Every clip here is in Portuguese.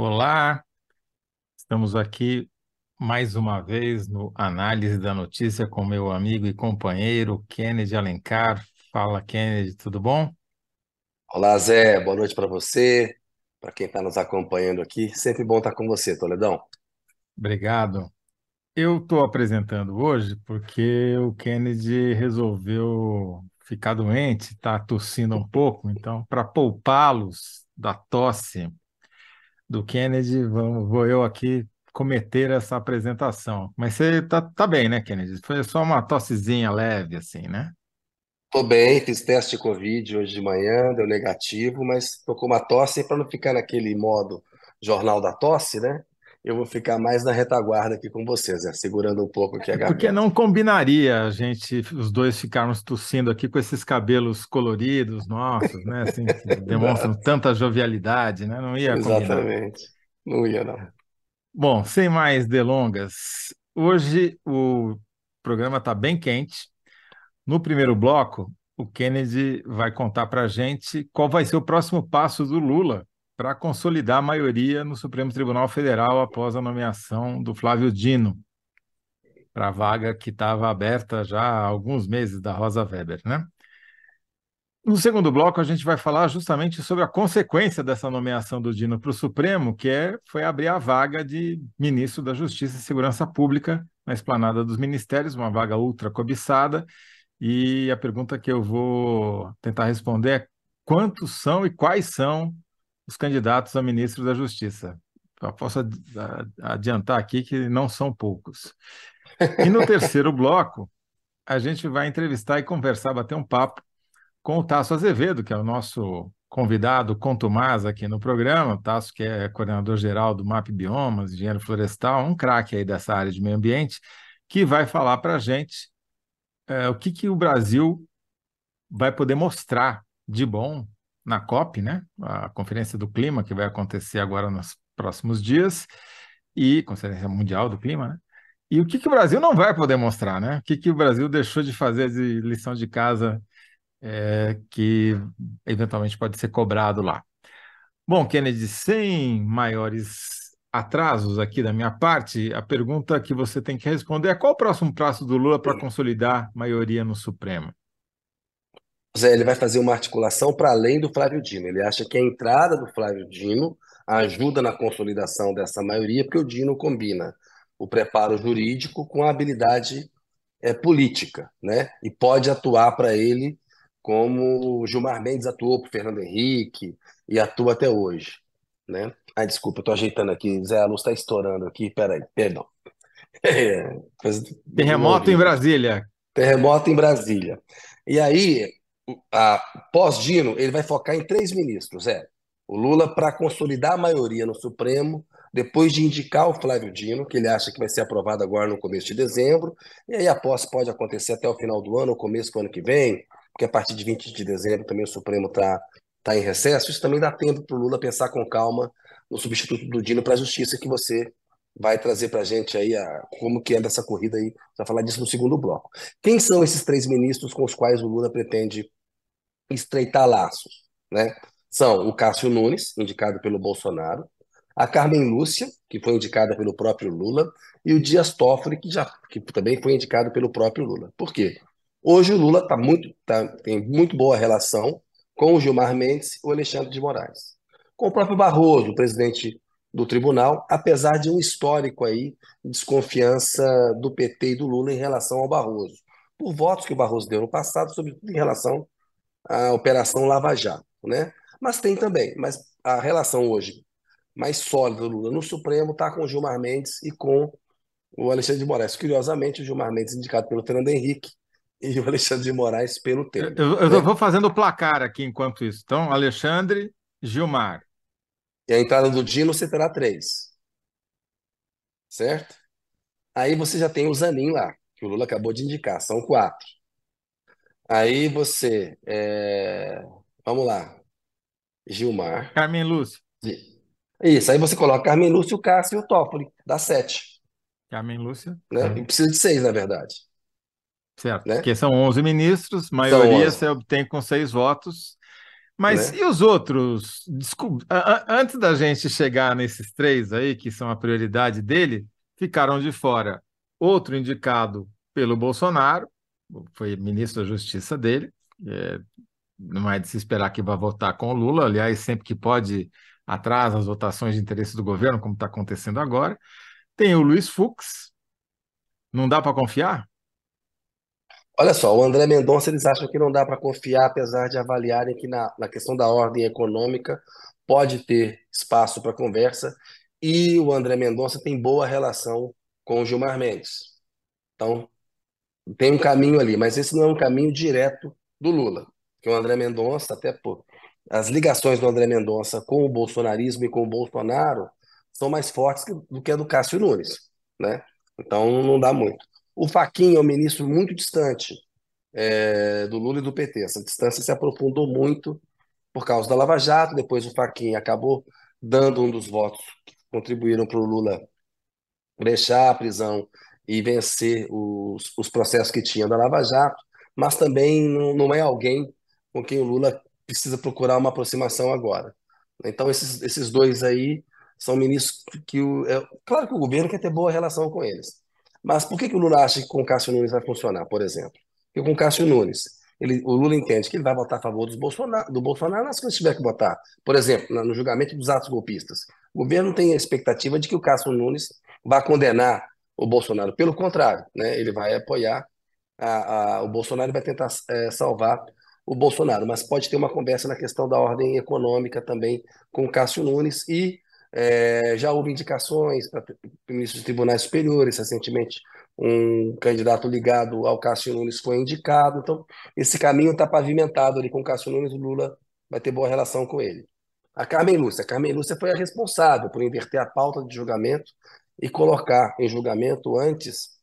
Olá, estamos aqui mais uma vez no Análise da Notícia com meu amigo e companheiro Kennedy Alencar. Fala, Kennedy, tudo bom? Olá, Zé, boa noite para você, para quem está nos acompanhando aqui. Sempre bom estar com você, Toledão. Obrigado. Eu estou apresentando hoje porque o Kennedy resolveu ficar doente, está tossindo um pouco, então, para poupá-los da tosse do Kennedy, vamos, vou eu aqui cometer essa apresentação. Mas você tá, tá bem, né, Kennedy? Foi só uma tossezinha leve, assim, né? Tô bem, fiz teste de Covid hoje de manhã, deu negativo, mas tô com uma tosse para não ficar naquele modo jornal da tosse, né? Eu vou ficar mais na retaguarda aqui com vocês, né? segurando um pouco aqui a garganta. Porque não combinaria a gente, os dois ficarmos tossindo aqui com esses cabelos coloridos nossos, né? Assim, que demonstram tanta jovialidade, né? Não ia combinar. Exatamente. Não ia, não. Bom, sem mais delongas, hoje o programa está bem quente. No primeiro bloco, o Kennedy vai contar para a gente qual vai ser o próximo passo do Lula para consolidar a maioria no Supremo Tribunal Federal após a nomeação do Flávio Dino para a vaga que estava aberta já há alguns meses da Rosa Weber, né? No segundo bloco, a gente vai falar justamente sobre a consequência dessa nomeação do Dino para o Supremo, que é, foi abrir a vaga de ministro da Justiça e Segurança Pública na esplanada dos ministérios, uma vaga ultra cobiçada. E a pergunta que eu vou tentar responder é quantos são e quais são os candidatos a ministro da Justiça. Eu posso adiantar aqui que não são poucos. E no terceiro bloco, a gente vai entrevistar e conversar, bater um papo com o Tasso Azevedo, que é o nosso convidado contumaz aqui no programa. O Tasso, que é coordenador-geral do MAP Biomas, engenheiro florestal, um craque aí dessa área de meio ambiente, que vai falar para a gente é, o que, que o Brasil vai poder mostrar de bom na COP, né? A Conferência do Clima, que vai acontecer agora nos próximos dias, e Conferência Mundial do Clima, né? E o que, que o Brasil não vai poder mostrar, né? O que, que o Brasil deixou de fazer de lição de casa é, que eventualmente pode ser cobrado lá. Bom, Kennedy, sem maiores atrasos aqui da minha parte, a pergunta que você tem que responder é qual o próximo passo do Lula para consolidar maioria no Supremo? Zé, ele vai fazer uma articulação para além do Flávio Dino. Ele acha que a entrada do Flávio Dino ajuda na consolidação dessa maioria, porque o Dino combina o preparo jurídico com a habilidade é, política, né? E pode atuar para ele como o Gilmar Mendes atuou para Fernando Henrique e atua até hoje, né? Ai, desculpa, estou ajeitando aqui. Zé, a luz está estourando aqui. Peraí, perdão. É, Terremoto em Brasília. Terremoto em Brasília. E aí, pós-Dino, ele vai focar em três ministros, é. O Lula, para consolidar a maioria no Supremo, depois de indicar o Flávio Dino, que ele acha que vai ser aprovado agora no começo de dezembro, e aí a posse pode acontecer até o final do ano, ou começo do ano que vem, porque a partir de 20 de dezembro também o Supremo está tá em recesso. Isso também dá tempo para o Lula pensar com calma no substituto do Dino para a justiça que você vai trazer para a gente aí a, como que é dessa corrida aí, vai falar disso no segundo bloco. Quem são esses três ministros com os quais o Lula pretende estreitar laços, né? São o Cássio Nunes, indicado pelo Bolsonaro, a Carmen Lúcia, que foi indicada pelo próprio Lula, e o Dias Toffoli, que, já, que também foi indicado pelo próprio Lula. Por quê? Hoje o Lula tá muito, tá, tem muito boa relação com o Gilmar Mendes e o Alexandre de Moraes. Com o próprio Barroso, o presidente do tribunal, apesar de um histórico aí de desconfiança do PT e do Lula em relação ao Barroso, por votos que o Barroso deu no passado, sobretudo em relação a Operação Lava Jato, né? Mas tem também, mas a relação hoje mais sólida do Lula no Supremo está com o Gilmar Mendes e com o Alexandre de Moraes. Curiosamente, o Gilmar Mendes indicado pelo Fernando Henrique e o Alexandre de Moraes pelo Temer. Eu, eu né? vou fazendo o placar aqui enquanto isso. Então, Alexandre, Gilmar. E a entrada do Dino você terá três. Certo? Aí você já tem o Zanin lá, que o Lula acabou de indicar, são quatro. Aí você. é, Vamos lá. Gilmar. Carmen Lúcia. Isso, aí você coloca Carmen Lúcia, o Cássio e o Toffoli. Dá sete. Carmen Lúcia. Né? E precisa de seis, na verdade. Certo. Né? Porque são 11 ministros, maioria você obtém com seis votos. Mas né? e os outros? Desculpa, antes da gente chegar nesses três aí, que são a prioridade dele, ficaram de fora outro indicado pelo Bolsonaro, foi ministro da Justiça dele, é, não é de se esperar que vá votar com o Lula, aliás, sempre que pode atrasa as votações de interesse do governo, como está acontecendo agora. Tem o Luiz Fux, não dá para confiar? Olha só, o André Mendonça eles acham que não dá para confiar, apesar de avaliarem que na, na questão da ordem econômica pode ter espaço para conversa, e o André Mendonça tem boa relação com o Gilmar Mendes. Então, tem um caminho ali, mas esse não é um caminho direto do Lula, que o André Mendonça, até por as ligações do André Mendonça com o bolsonarismo e com o Bolsonaro são mais fortes do que a do Cássio Nunes, né? Então não dá muito. O Faquinha é um ministro muito distante é, do Lula e do PT. Essa distância se aprofundou muito por causa da Lava Jato. Depois o Faquinha acabou dando um dos votos que contribuíram para o Lula deixar a prisão e vencer os, os processos que tinha da Lava Jato, mas também não, não é alguém com quem o Lula precisa procurar uma aproximação agora. Então, esses, esses dois aí são ministros que. O, é, claro que o governo quer ter boa relação com eles, mas por que, que o Lula acha que com o Cássio Nunes vai funcionar, por exemplo? Porque com o Cássio Nunes, ele, o Lula entende que ele vai votar a favor dos Bolsonaro, do Bolsonaro nas coisas que tiver que votar. Por exemplo, no julgamento dos atos golpistas. O governo tem a expectativa de que o Cássio Nunes vá condenar o Bolsonaro. Pelo contrário, né, ele vai apoiar a, a, o Bolsonaro e vai tentar é, salvar o Bolsonaro. Mas pode ter uma conversa na questão da ordem econômica também com o Cássio Nunes e é, já houve indicações para ministros de tribunais superiores, recentemente um candidato ligado ao Cássio Nunes foi indicado, então esse caminho está pavimentado ali com o Cássio Nunes, o Lula vai ter boa relação com ele. A Carmen Lúcia, a Carmen Lúcia foi a responsável por inverter a pauta de julgamento e colocar em julgamento antes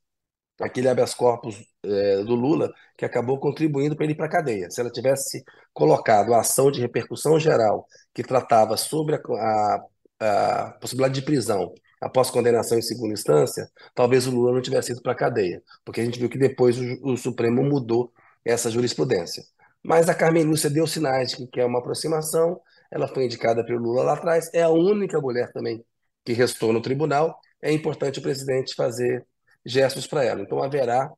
aquele habeas corpus é, do Lula, que acabou contribuindo para ele ir para a cadeia. Se ela tivesse colocado a ação de repercussão geral, que tratava sobre a, a a possibilidade de prisão após condenação em segunda instância, talvez o Lula não tivesse ido para a cadeia, porque a gente viu que depois o, o, Supremo mudou essa jurisprudência. Mas a Carmen Lúcia deu sinais de que quer uma aproximação, ela foi indicada pelo Lula lá atrás, é a única mulher também que restou no tribunal, é importante o presidente fazer gestos para ela. Então haverá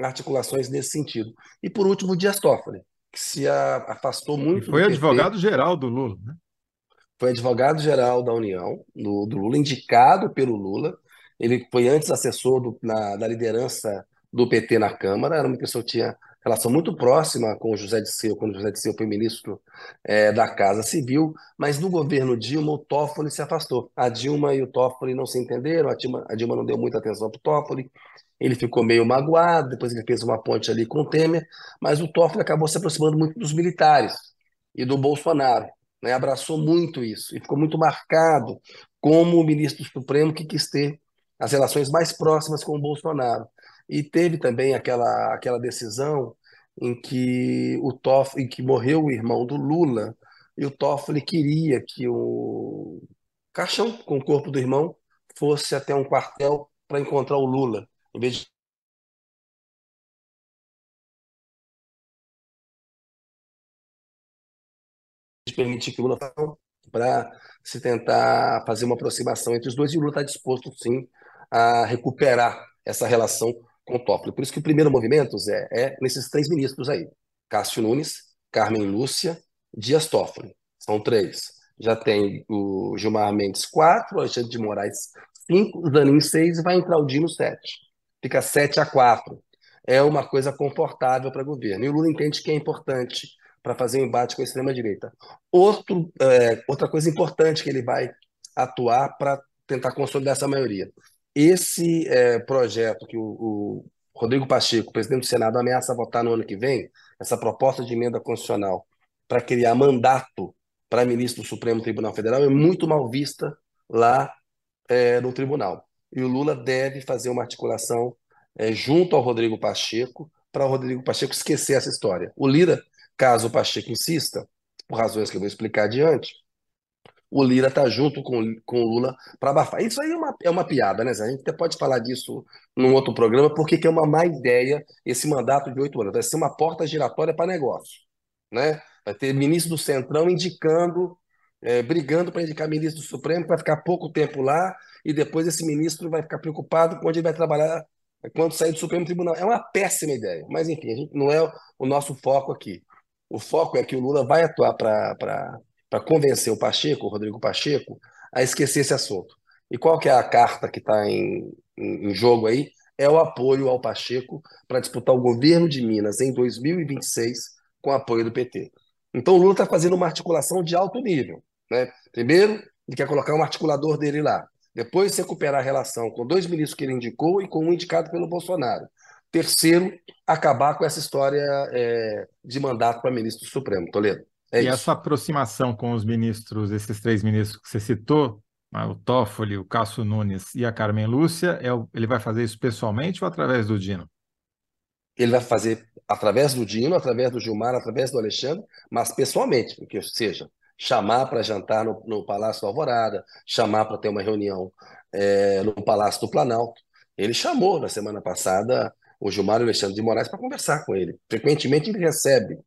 articulações nesse sentido. E por último, o Dias Toffoli, que se afastou muito e foi advogado-geral do Lula, né? foi advogado-geral da União, do, do, Lula, indicado pelo Lula. Ele foi antes assessor do, na, da liderança do PT na Câmara, era uma pessoa que tinha relação muito próxima com o José de Seu, quando o José de Seu foi ministro é, da Casa Civil, mas no governo Dilma, o Toffoli se afastou. A Dilma e o Toffoli não se entenderam, a Dilma, a Dilma não deu muita atenção para o Toffoli, ele ficou meio magoado, depois ele fez uma ponte ali com o Temer, mas o Toffoli acabou se aproximando muito dos militares e do Bolsonaro né, abraçou muito isso e ficou muito marcado como o ministro Supremo que quis ter as relações mais próximas com o Bolsonaro. E teve também aquela, aquela decisão em que o Toffoli, em que morreu o irmão do Lula, e o Toffoli queria que o caixão com o corpo do irmão fosse até um quartel para encontrar o Lula, em vez de permitir que o Lula para se tentar fazer uma aproximação entre os dois, e o Lula está disposto, sim, a recuperar essa relação com Toffoli. Por isso que o primeiro movimento, Zé, é nesses três ministros aí. Cássio Nunes, Carmen Lúcia, Dias Toffoli. São três. Já tem o Gilmar Mendes, quatro, Alexandre de Moraes, cinco, o Daninho, seis, e vai entrar o Dino, sete. Fica sete a quatro. É uma coisa confortável para o governo. E o Lula entende que é importante para fazer um embate com a extrema-direita. É, outra coisa importante que ele vai atuar para tentar consolidar essa maioria. Esse é, projeto que o, o, Rodrigo Pacheco, presidente do Senado, ameaça votar no ano que vem, essa proposta de emenda constitucional para criar mandato para ministro do Supremo Tribunal Federal, é muito mal vista lá é, no tribunal. E o Lula deve fazer uma articulação é, junto ao Rodrigo Pacheco para o Rodrigo Pacheco esquecer essa história. O Lira Caso o Pacheco insista, por razões que eu vou explicar adiante, o Lira está junto com, com o Lula para abafar. Isso aí é uma, é uma piada, né, Zé? A gente até pode falar disso num outro programa, porque que é uma má ideia esse mandato de oito anos. Vai ser uma porta giratória para negócio. Né? Vai ter ministro do Centrão indicando, é, brigando para indicar ministro do Supremo, vai ficar pouco tempo lá, e depois esse ministro vai ficar preocupado com onde ele vai trabalhar quando sair do Supremo Tribunal. É uma péssima ideia, mas enfim, a gente, não é o nosso foco aqui. O foco é que o Lula vai atuar para convencer o Pacheco, o Rodrigo Pacheco, a esquecer esse assunto. E qual que é a carta que está em, em, em jogo aí? É o apoio ao Pacheco para disputar o governo de Minas em 2026 com apoio do PT. Então o Lula está fazendo uma articulação de alto nível. Né? Primeiro, ele quer colocar um articulador dele lá. Depois, recuperar a relação com dois ministros que ele indicou e com um indicado pelo Bolsonaro. Terceiro, acabar com essa história é, de mandato para ministro do Supremo. Toledo. É e isso. essa aproximação com os ministros, esses três ministros que você citou, né, o Toffoli, o Cássio Nunes e a Carmen Lúcia, é o, ele vai fazer isso pessoalmente ou através do Dino? Ele vai fazer através do Dino, através do Gilmar, através do Alexandre, mas pessoalmente, porque seja chamar para jantar no, no, Palácio Alvorada, chamar para ter uma reunião é, no Palácio do Planalto. Ele chamou na semana passada o Gilmar e o Alexandre de Moraes para conversar com ele. Frequentemente ele recebe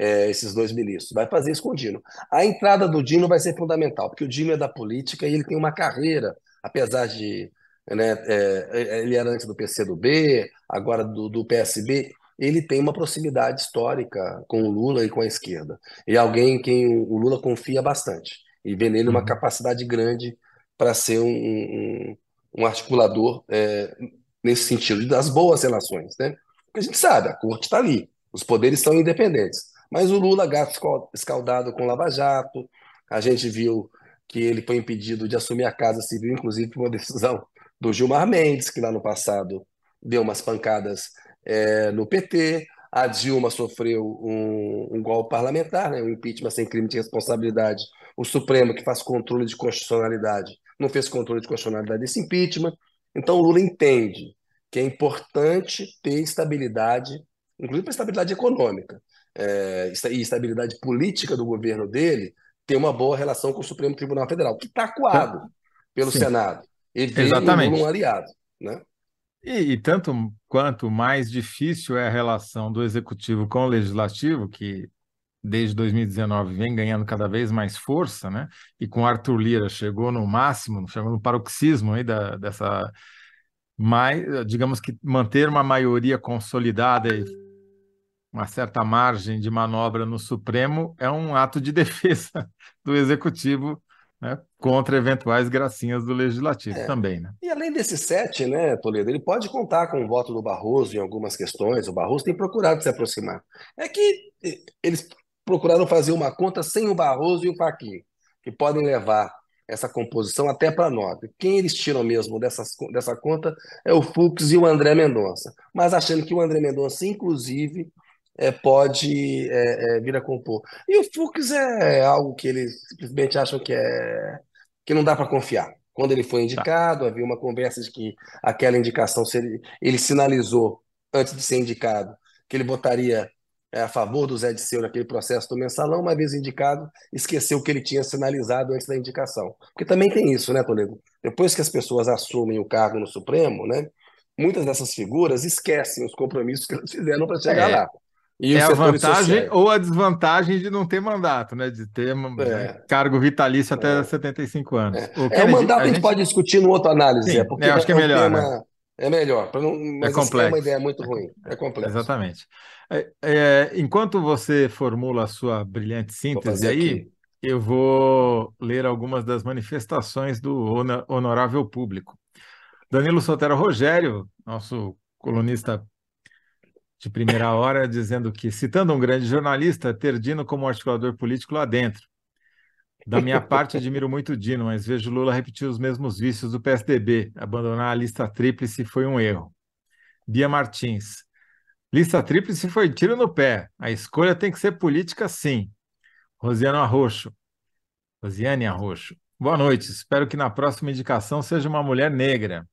é, esses dois ministros. Vai fazer isso com o Dino. A entrada do Dino vai ser fundamental, porque o Dino é da política e ele tem uma carreira, apesar de. Né, é, ele era antes do PCdoB, agora do, do PSB, ele tem uma proximidade histórica com o Lula e com a esquerda. E alguém em quem o Lula confia bastante. E vê nele uma uhum. capacidade grande para ser um, um, um articulador é, nesse sentido, das boas relações. Né? Porque a gente sabe, a corte está ali, os poderes são independentes. Mas o Lula, gato escaldado com Lava Jato, a gente viu que ele foi impedido de assumir a Casa Civil, inclusive por uma decisão do Gilmar Mendes, que lá no passado deu umas pancadas é, no PT. A Dilma sofreu um, um golpe parlamentar, né, um impeachment sem crime de responsabilidade. O Supremo, que faz controle de constitucionalidade, não fez controle de constitucionalidade desse impeachment. Então, o Lula entende que é importante ter estabilidade, inclusive para estabilidade econômica é, e estabilidade política do governo dele, ter uma boa relação com o Supremo Tribunal Federal, que está coado pelo Sim. Senado. E vê um aliado. Né? E, e, tanto quanto mais difícil é a relação do executivo com o legislativo, que desde 2019 vem ganhando cada vez mais força, né? E com Arthur Lira chegou no máximo, chegou no paroxismo aí da, dessa mais, digamos que manter uma maioria consolidada e uma certa margem de manobra no Supremo é um ato de defesa do executivo né, contra eventuais gracinhas do legislativo é. também. Né? E além desse sete, né, Toledo, ele pode contar com o voto do Barroso em algumas questões. O Barroso tem procurado se aproximar. É que eles procuraram fazer uma conta sem o Barroso e o Faquinho, que podem levar essa composição até para nove. Quem eles tiram mesmo dessas, dessa conta é o Fux e o André Mendonça. Mas achando que o André Mendonça, inclusive, é, pode é, é, vir a compor. E o Fux é algo que eles simplesmente acham que, é, que não dá para confiar. Quando ele foi indicado, havia uma conversa de que aquela indicação, ele, ele sinalizou, antes de ser indicado, que ele votaria é, a favor do Zé de Seu naquele processo do mensalão, uma vez indicado, esqueceu o que ele tinha sinalizado antes da indicação. Porque também tem isso, né, Toledo? Depois que as pessoas assumem o cargo no Supremo, né, muitas dessas figuras esquecem os compromissos que elas fizeram para chegar é. lá. E é a vantagem sociais. ou a desvantagem de não ter mandato, né? De ter é. cargo vitalício até é. 75 anos. É. O, é, o mandato a gente... pode discutir no outro análise, Sim, é, porque eu acho que é, é melhor. Tema... Né? É melhor, não... mas é complexo. é uma ideia muito ruim. É complexo. Exatamente. É, é, enquanto você formula a sua brilhante síntese aí, aqui. eu vou ler algumas das manifestações do honorável público. Danilo Sotero Rogério, nosso colunista de primeira hora, dizendo que, citando um grande jornalista, ter Dino como articulador político lá dentro. Da minha parte, admiro muito Dino, mas vejo Lula repetir os mesmos vícios do PSDB. Abandonar a lista tríplice foi um erro. Bia Martins. Lista tríplice foi tiro no pé. A escolha tem que ser política, sim. Rosiane Arroxo. Rosiane Arroxo. Boa noite. Espero que na próxima indicação seja uma mulher negra.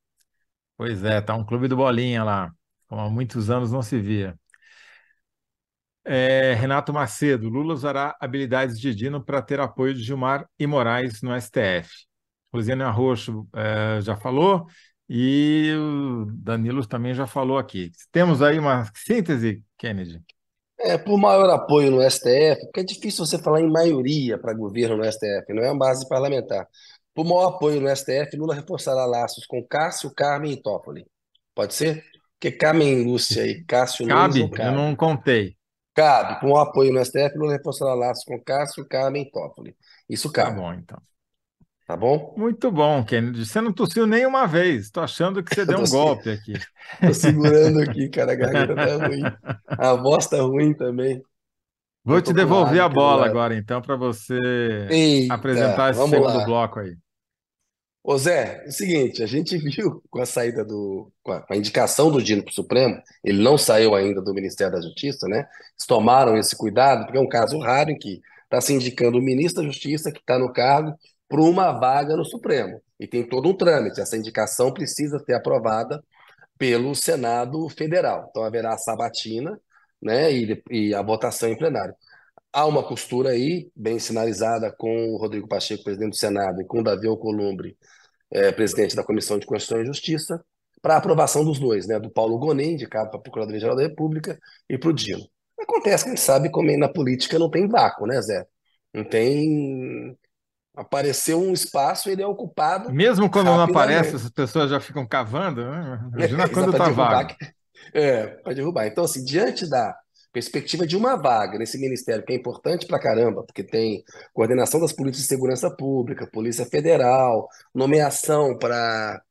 Pois é, tá um clube do Bolinha lá há muitos anos não se via. É, Renato Macedo, Lula usará habilidades de Dino para ter apoio de Gilmar e Moraes no STF. Rosiane Arroxo é, já falou e o Danilo também já falou aqui. Temos aí uma síntese, Kennedy? É, por maior apoio no STF, porque é difícil você falar em maioria para governo no STF, não é uma base parlamentar. Por maior apoio no STF, Lula reforçará laços com Cássio, Carmen e Toffoli. Pode ser? Porque Carmen Lúcia e Cássio Nunes não cabe. Eu não contei. Cabe. Com o apoio no STF, Lula reforçará laços com Cássio, Carmen e Toffoli. Isso Tá cabe. bom, então. Tá bom? Muito bom, Kennedy. Você não tossiu nem uma vez. Estou achando que você deu Tô, um se- golpe aqui. tô segurando aqui, cara. A garganta tá ruim. A voz tá ruim também. Vou Eu te tô devolver a bola agora, então, para você Eita, apresentar esse segundo lá. bloco aí. Ô Zé, é o seguinte, a gente viu com a saída do, com a, indicação do Dino para o Supremo, ele não saiu ainda do Ministério da Justiça, né? Eles tomaram esse cuidado, porque é um caso raro em que está se indicando o ministro da Justiça que está no cargo para uma vaga no Supremo. E tem todo um trâmite, essa indicação precisa ser aprovada pelo Senado Federal. Então haverá a sabatina, né, e, e a votação em plenário. Há uma postura aí, bem sinalizada com o Rodrigo Pacheco, presidente do Senado, e com o Davi Alcolumbre, é, presidente da Comissão de Constituição e Justiça, para a aprovação dos dois, né, do Paulo Gonet, indicado para a Procuradoria-Geral da República, e para o Dino. Acontece que a gente sabe como na política não tem vácuo, né, Zé? Não tem. Apareceu um espaço, ele é ocupado Mesmo quando não aparece, as pessoas já ficam cavando, né? É, Imagina quando para está derrubar. vago. É, para derrubar. Então, assim, diante da perspectiva de uma vaga nesse ministério, que é importante pra caramba, porque tem coordenação das políticas de segurança pública, Polícia Federal, nomeação para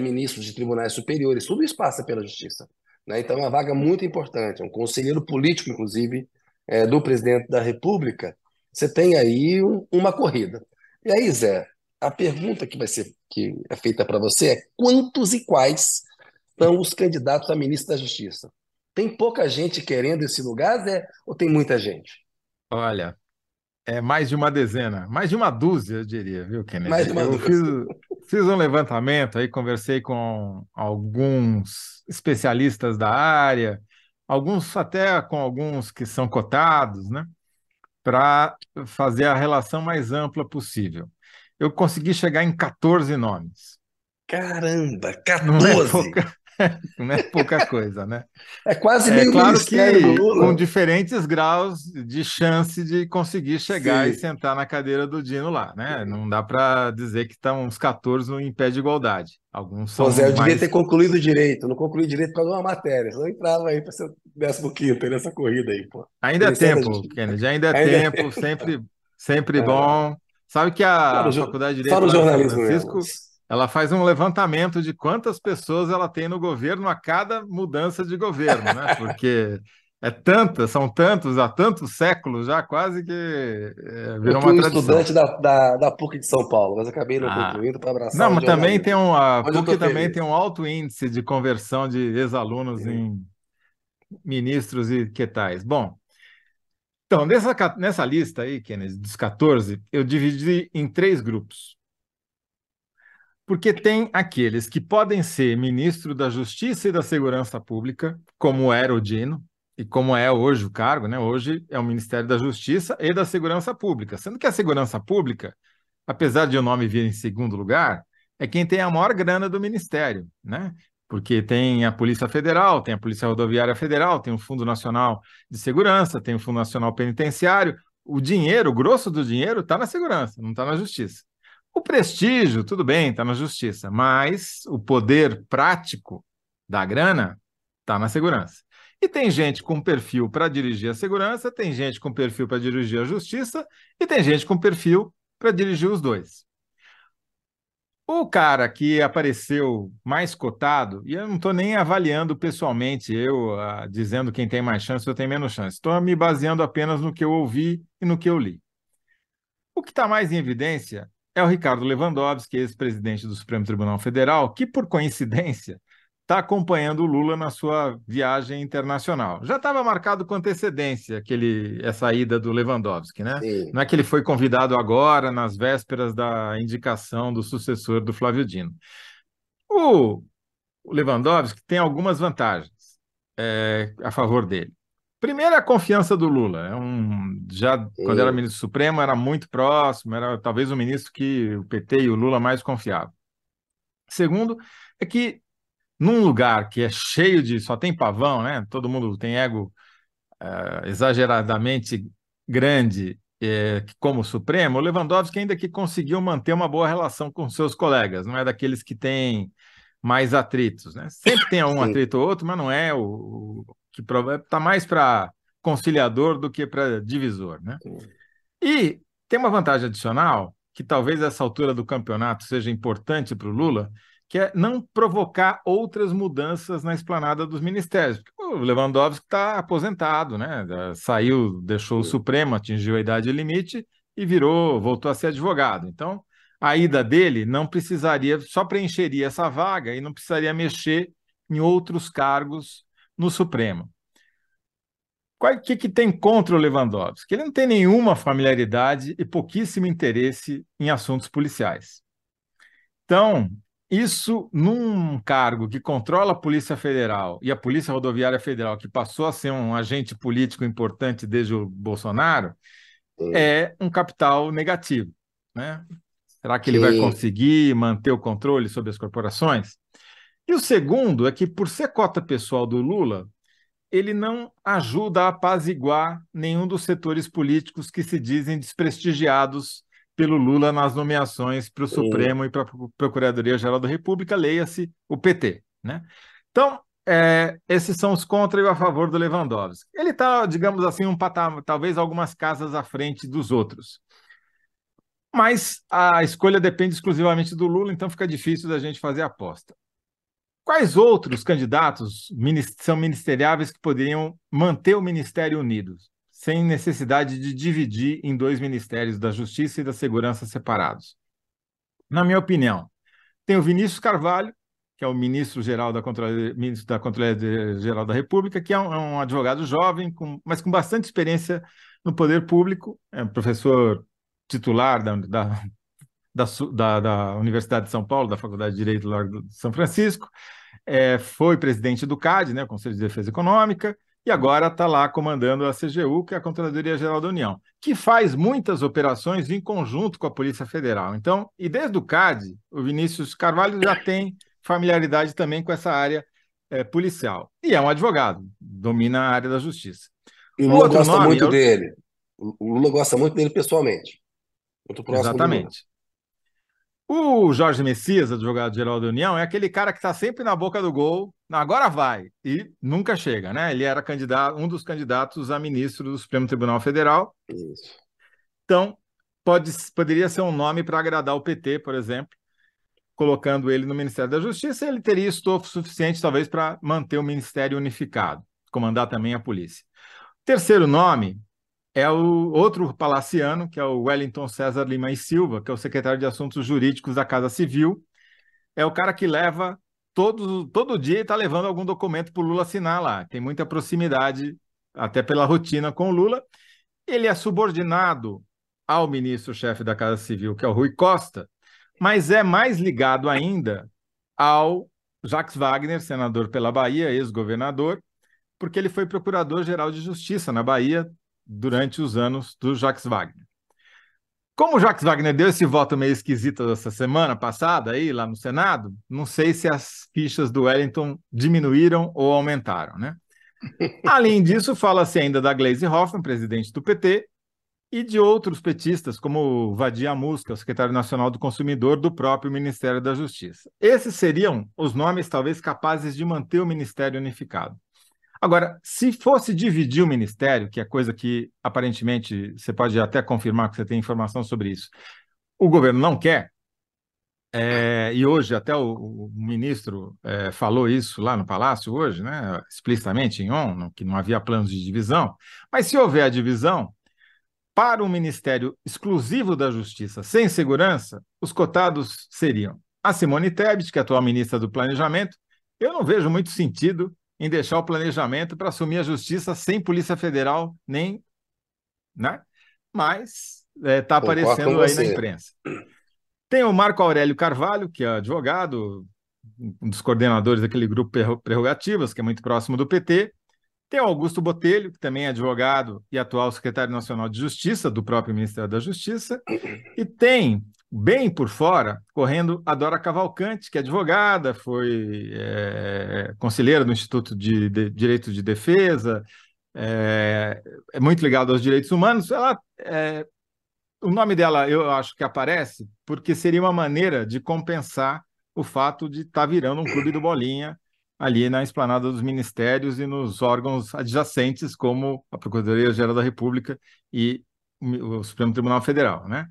ministros de tribunais superiores, tudo isso passa pela Justiça. Né? Então, é uma vaga muito importante, é um conselheiro político, inclusive, é, do presidente da República. Você tem aí um- uma corrida. E aí, Zé, a pergunta que vai ser que é feita para você é quantos e quais são os candidatos a ministro da Justiça? Tem pouca gente querendo esse lugar, Zé, ou tem muita gente? Olha, é mais de uma dezena, mais de uma dúzia, eu diria, viu, Kennedy? Mais de uma Eu dúzia. fiz, fiz um levantamento aí, conversei com alguns especialistas da área, alguns até com alguns que são cotados, né, para fazer a relação mais ampla possível. Eu consegui chegar em 14 nomes. Caramba, Não é 14! pouca, não é pouca coisa, né? É quase É meio claro ministério do que Lula. com diferentes graus de chance de conseguir chegar e Sim. sentar na cadeira do Dino lá, né? Não dá para dizer que estão uns 14 no em pé de igualdade. Alguns são Zé, eu devia mais. ter concluído direito. Não concluí direito por causa de uma matéria. Senão eu entrava aí para ser 15 nessa corrida aí, pô. Ainda é tempo, Justiça. Kennedy, ainda é Ainda é tempo, sempre, sempre É. bom. Sabe que a Faculdade de só Direito no de São jornalismo Francisco, mesmo. Ela faz um levantamento de quantas pessoas ela tem no governo a cada mudança de governo, né? Porque é tantas, são tantos, há tantos séculos já, quase que é, Eu virou fui uma um tradição. estudante da, da, da PUC de São Paulo, mas acabei não Ah, concluindo para abraçar não, mas também tem um, a Onde eu PUC também feliz. tem um alto índice de conversão de ex-alunos em ministros e que tais. Bom, então, nessa, nessa lista aí, Kennedy, dos 14, eu dividi em três grupos. Porque tem aqueles que podem ser ministro da Justiça e da Segurança Pública, como era o Dino, e como é hoje o cargo, né? Hoje é o Ministério da Justiça e da Segurança Pública. Sendo que a Segurança Pública, apesar de o nome vir em segundo lugar, é quem tem a maior grana do Ministério, né? Porque tem a Polícia Federal, tem a Polícia Rodoviária Federal, tem o Fundo Nacional de Segurança, tem o Fundo Nacional Penitenciário. O dinheiro, o grosso do dinheiro, está na segurança, não está na justiça. O prestígio, tudo bem, está na justiça, mas o poder prático da grana está na segurança. E tem gente com perfil para dirigir a segurança, tem gente com perfil para dirigir a justiça, e tem gente com perfil para dirigir os dois. O cara que apareceu mais cotado, e eu não estou nem avaliando pessoalmente, eu ah, dizendo quem tem mais chance ou tem menos chance, estou me baseando apenas no que eu ouvi e no que eu li. O que está mais em evidência é o Ricardo Lewandowski, ex-presidente do Supremo Tribunal Federal, que, por coincidência, está acompanhando o Lula na sua viagem internacional. Já estava marcado com antecedência aquele, essa ida do Lewandowski, né? Sim. Não é que ele foi convidado agora, nas vésperas da indicação do sucessor do Flávio Dino. O Lewandowski tem algumas vantagens é, a favor dele. Primeiro, a confiança do Lula. É um, já quando era Sim. ministro supremo, era muito próximo, era talvez o ministro que o PT e o Lula mais confiavam. Segundo, é que num lugar que é cheio de só tem pavão, né? Todo mundo tem ego uh, exageradamente grande é, como Supremo, o Lewandowski ainda que conseguiu manter uma boa relação com seus colegas, não é daqueles que têm mais atritos, né? Sempre tem um atrito ou outro, mas não é o, o que está mais para conciliador do que para divisor, né? E tem uma vantagem adicional que talvez essa altura do campeonato seja importante para o Lula, que é não provocar outras mudanças na esplanada dos ministérios. o Lewandowski está aposentado, né? Saiu, deixou o Supremo, atingiu a idade limite e virou, voltou a ser advogado. Então, a ida dele não precisaria, só preencheria essa vaga e não precisaria mexer em outros cargos no Supremo. O que, que tem contra o Lewandowski? Ele não tem nenhuma familiaridade e pouquíssimo interesse em assuntos policiais. Então, isso num cargo que controla a Polícia Federal e a Polícia Rodoviária Federal, que passou a ser um agente político importante desde o Bolsonaro, Sim. é um capital negativo. Né? Será que ele Sim. vai conseguir manter o controle sobre as corporações? E o segundo é que, por ser cota pessoal do Lula, ele não ajuda a apaziguar nenhum dos setores políticos que se dizem desprestigiados pelo Lula nas nomeações para o Supremo e para a Procuradoria-Geral da República, leia-se o PT. Né? Então, é, esses são os contra e a favor do Lewandowski. Ele está, digamos assim, um patamar, talvez algumas casas à frente dos outros. Mas a escolha depende exclusivamente do Lula, então fica difícil da gente fazer aposta. Quais outros candidatos são ministeriáveis que poderiam manter o Ministério unido? sem necessidade de dividir em dois ministérios da Justiça e da Segurança separados. Na minha opinião, tem o Vinícius Carvalho, que é o ministro-geral da Controladoria, ministro da Controladoria Geral da República, que é um, é um advogado jovem, com, mas com bastante experiência no poder público, é professor titular da, da, da, da, Universidade de São Paulo, da Faculdade de Direito lá de São Francisco, é, foi presidente do CAD, né, Conselho de Defesa Econômica, e agora está lá comandando a CGU, que é a Controladoria Geral da União, que faz muitas operações em conjunto com a Polícia Federal. Então, e desde o CAD, o Vinícius Carvalho já tem familiaridade também com essa área é, policial. E é um advogado, domina a área da justiça. E o Lula gosta muito é o... dele. O Lula gosta muito dele pessoalmente. Muito próximo Exatamente. O Jorge Messias, advogado-geral da União, é aquele cara que está sempre na boca do gol, agora vai, e nunca chega, né? Ele era candidato, um dos candidatos a ministro do Supremo Tribunal Federal. Isso. Então, pode, poderia ser um nome para agradar o PT, por exemplo, colocando ele no Ministério da Justiça, ele teria estofo suficiente, talvez, para manter o Ministério unificado, comandar também a polícia. Terceiro nome é o outro palaciano, que é o Wellington César Lima e Silva, que é o secretário de Assuntos Jurídicos da Casa Civil. É o cara que leva todo, todo dia está levando algum documento para o Lula assinar lá. Tem muita proximidade, até pela rotina com o Lula. Ele é subordinado ao ministro-chefe da Casa Civil, que é o Rui Costa, mas é mais ligado ainda ao Jacques Wagner, senador pela Bahia, ex-governador, porque ele foi procurador-geral de Justiça na Bahia durante os anos do Jacques Wagner. Como o Jacques Wagner deu esse voto meio esquisito essa semana passada aí lá no Senado, não sei se as fichas do Wellington diminuíram ou aumentaram, né? Além disso, fala-se ainda da Gleisi Hoffmann, presidente do PT, e de outros petistas, como Vadia Musca, secretário nacional do consumidor do próprio Ministério da Justiça. Esses seriam os nomes talvez capazes de manter o Ministério unificado. Agora, se fosse dividir o ministério, que é coisa que aparentemente você pode até confirmar que você tem informação sobre isso, o governo não quer, é, e hoje até o, o ministro é, falou isso lá no Palácio hoje, né, explicitamente em ONU, que não havia planos de divisão, mas se houver a divisão, para o Ministério exclusivo da Justiça sem segurança, os cotados seriam a Simone Tebet, que é atual ministra do Planejamento, eu não vejo muito sentido em deixar o planejamento para assumir a justiça sem Polícia Federal, nem. Né? Mas está é, tá aparecendo aí na imprensa. Tem o Marco Aurélio Carvalho, que é advogado, um dos coordenadores daquele grupo Prerrogativas, que é muito próximo do PT. Tem o Augusto Botelho, que também é advogado e atual secretário nacional de Justiça do próprio Ministério da Justiça. E tem bem por fora, correndo a Dora Cavalcante, que é advogada, foi é, conselheira do Instituto de, de Direito de Defesa, é, é muito ligado aos direitos humanos. Ela, é, o nome dela eu acho que aparece porque seria uma maneira de compensar o fato de estar tá virando um clube do Bolinha ali na esplanada dos ministérios e nos órgãos adjacentes, como a Procuradoria-Geral da República e o Supremo Tribunal Federal, né?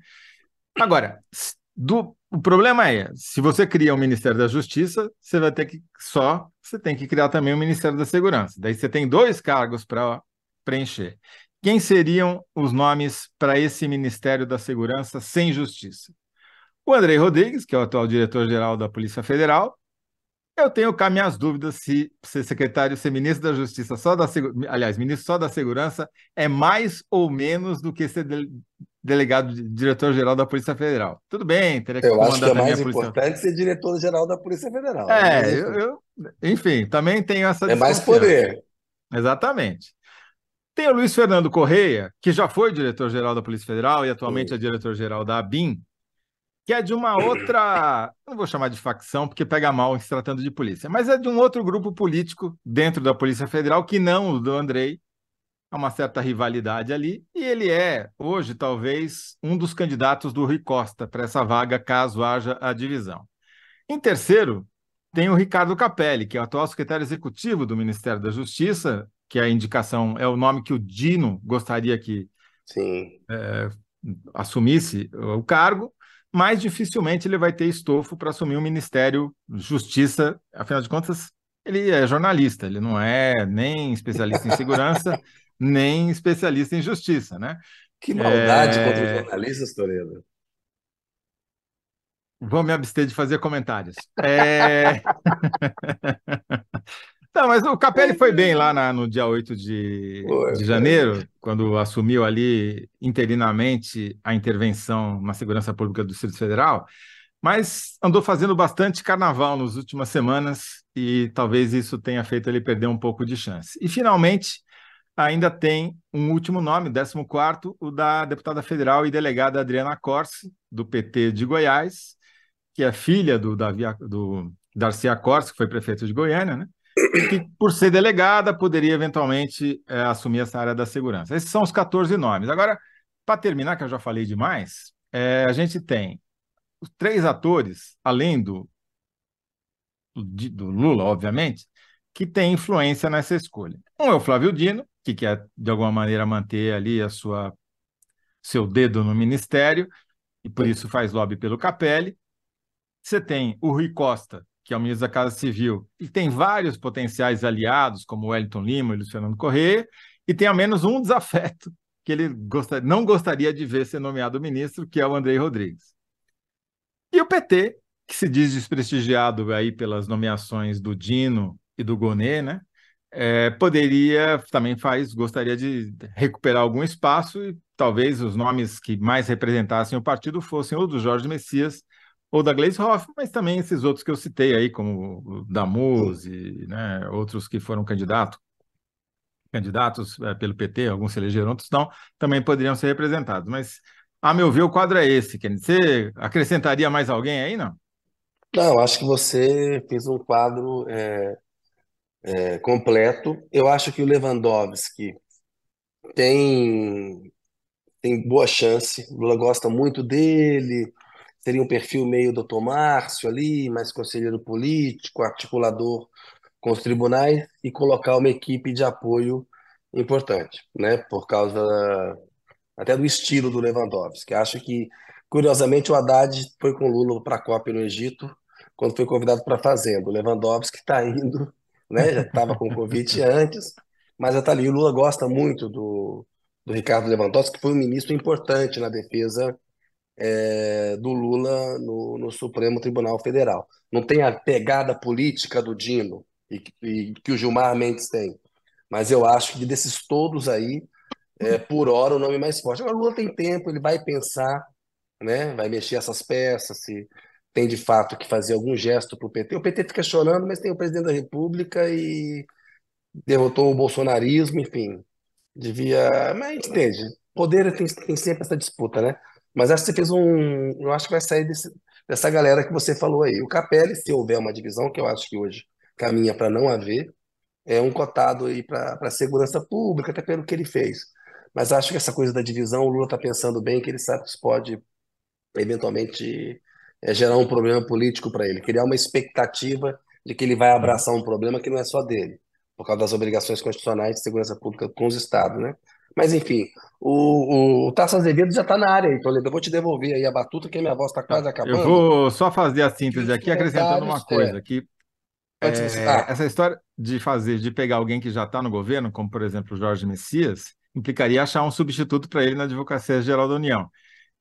Agora, do, o problema é, se você cria o um Ministério da Justiça, você vai ter que só, você tem que criar também o um Ministério da Segurança. Daí você tem dois cargos para preencher. Quem seriam os nomes para esse Ministério da Segurança sem justiça? O Andrei Rodrigues, que é o atual diretor-geral da Polícia Federal. Eu tenho cá minhas dúvidas se ser secretário, ser ministro da Justiça só da aliás, ministro só da Segurança é mais ou menos do que ser delegado, diretor-geral da Polícia Federal. Tudo bem, teria que Eu acho que é mais importante ser diretor-geral da Polícia Federal. É, né? eu, eu, enfim, também tenho essa É mais poder. Exatamente. Tem o Luiz Fernando Correia, que já foi diretor-geral da Polícia Federal e atualmente Sim. é diretor-geral da ABIN, que é de uma outra, não vou chamar de facção, porque pega mal se tratando de polícia, mas é de um outro grupo político dentro da Polícia Federal, que não o do Andrei, há uma certa rivalidade ali, e ele é, hoje, talvez, um dos candidatos do Rui Costa para essa vaga, caso haja a divisão. Em terceiro, tem o Ricardo Capelli, que é o atual secretário executivo do Ministério da Justiça, que a indicação é o nome que o Dino gostaria que é, assumisse o cargo, mas dificilmente ele vai ter estofo para assumir o Ministério Justiça, afinal de contas, ele é jornalista, ele não é nem especialista em segurança, nem especialista em justiça, né? Que maldade é... contra os jornalistas, Toledo. Vou me abster de fazer comentários. É... Não, mas o Capelli foi bem lá na, no dia 8 de, de janeiro, quando assumiu ali interinamente a intervenção na segurança pública do Distrito Federal, mas andou fazendo bastante carnaval nas últimas semanas e talvez isso tenha feito ele perder um pouco de chance. E finalmente, ainda tem um último nome, 14, o da deputada federal e delegada Adriana Corse, do PT de Goiás, que é filha do, Davi, do Darcy Corse, que foi prefeito de Goiânia, né? que, por ser delegada, poderia eventualmente é, assumir essa área da segurança. Esses são os 14 nomes. Agora, para terminar, que eu já falei demais, é, a gente tem três atores, além do, do, do, Lula, obviamente, que tem influência nessa escolha. Um é o Flávio Dino, que quer, de alguma maneira, manter ali a sua seu dedo no ministério, e por isso faz lobby pelo Capelli. Você tem o Rui Costa, que é o ministro da Casa Civil, e tem vários potenciais aliados, como Wellington Lima e Luciano Correia, e tem ao menos um desafeto que ele não gostaria de ver ser nomeado ministro, que é o Andrei Rodrigues. E o PT, que se diz desprestigiado aí pelas nomeações do Dino e do Gonê, né? É, poderia, também faz, gostaria de recuperar algum espaço e talvez os nomes que mais representassem o partido fossem ou do Jorge Messias ou da Gleisi Hoffmann, mas também esses outros que eu citei aí, como o Damuse, né, outros que foram candidatos, candidatos é, pelo PT, alguns se elegeram, outros não, também poderiam ser representados. Mas, a meu ver, o quadro é esse. Quer você acrescentaria mais alguém aí, não? Não, acho que você fez um quadro é, é, completo. Eu acho que o Lewandowski tem, tem boa chance. O Lula gosta muito dele, Seria um perfil meio doutor Márcio ali, mais conselheiro político, articulador com os tribunais e colocar uma equipe de apoio importante, né? Por causa até do estilo do Lewandowski. Acho que, curiosamente, o Haddad foi com Lula para a Copa no Egito quando foi convidado para a Fazenda. O Lewandowski está indo, né? Já estava com convite antes, mas já está ali. O Lula gosta muito do, do Ricardo Lewandowski, que foi um ministro importante na defesa é, do Lula no, no, Supremo Tribunal Federal. Não tem a pegada política do Dino e, e, que o Gilmar Mendes tem. Mas eu acho que desses todos aí, é, por hora, o nome mais forte. Agora, o Lula tem tempo, ele vai pensar, né? vai mexer essas peças, se tem de fato que fazer algum gesto para o PT. O PT fica chorando, mas tem o presidente da República e derrotou o bolsonarismo, enfim. Devia. Mas entende, poder tem, tem sempre essa disputa, né? Mas acho que você fez um. Eu acho que vai sair desse, dessa galera que você falou aí. O Capelli, se houver uma divisão, que eu acho que hoje caminha para não haver, é um cotado aí para a segurança pública, até pelo que ele fez. Mas acho que essa coisa da divisão, o Lula está pensando bem que ele sabe que isso pode eventualmente é, gerar um problema político para ele, criar uma expectativa de que ele vai abraçar um problema que não é só dele, por causa das obrigações constitucionais de segurança pública com os estados, né? Mas enfim, o, o, o Tasso Azevedo já está na área, então eu vou te devolver aí a batuta, que a minha voz está quase acabando. Eu vou só fazer a síntese aqui, acrescentando uma coisa, que é, essa história de fazer, de pegar alguém que já está no governo, como por exemplo o Jorge Messias, implicaria achar um substituto para ele na Advocacia Geral da União.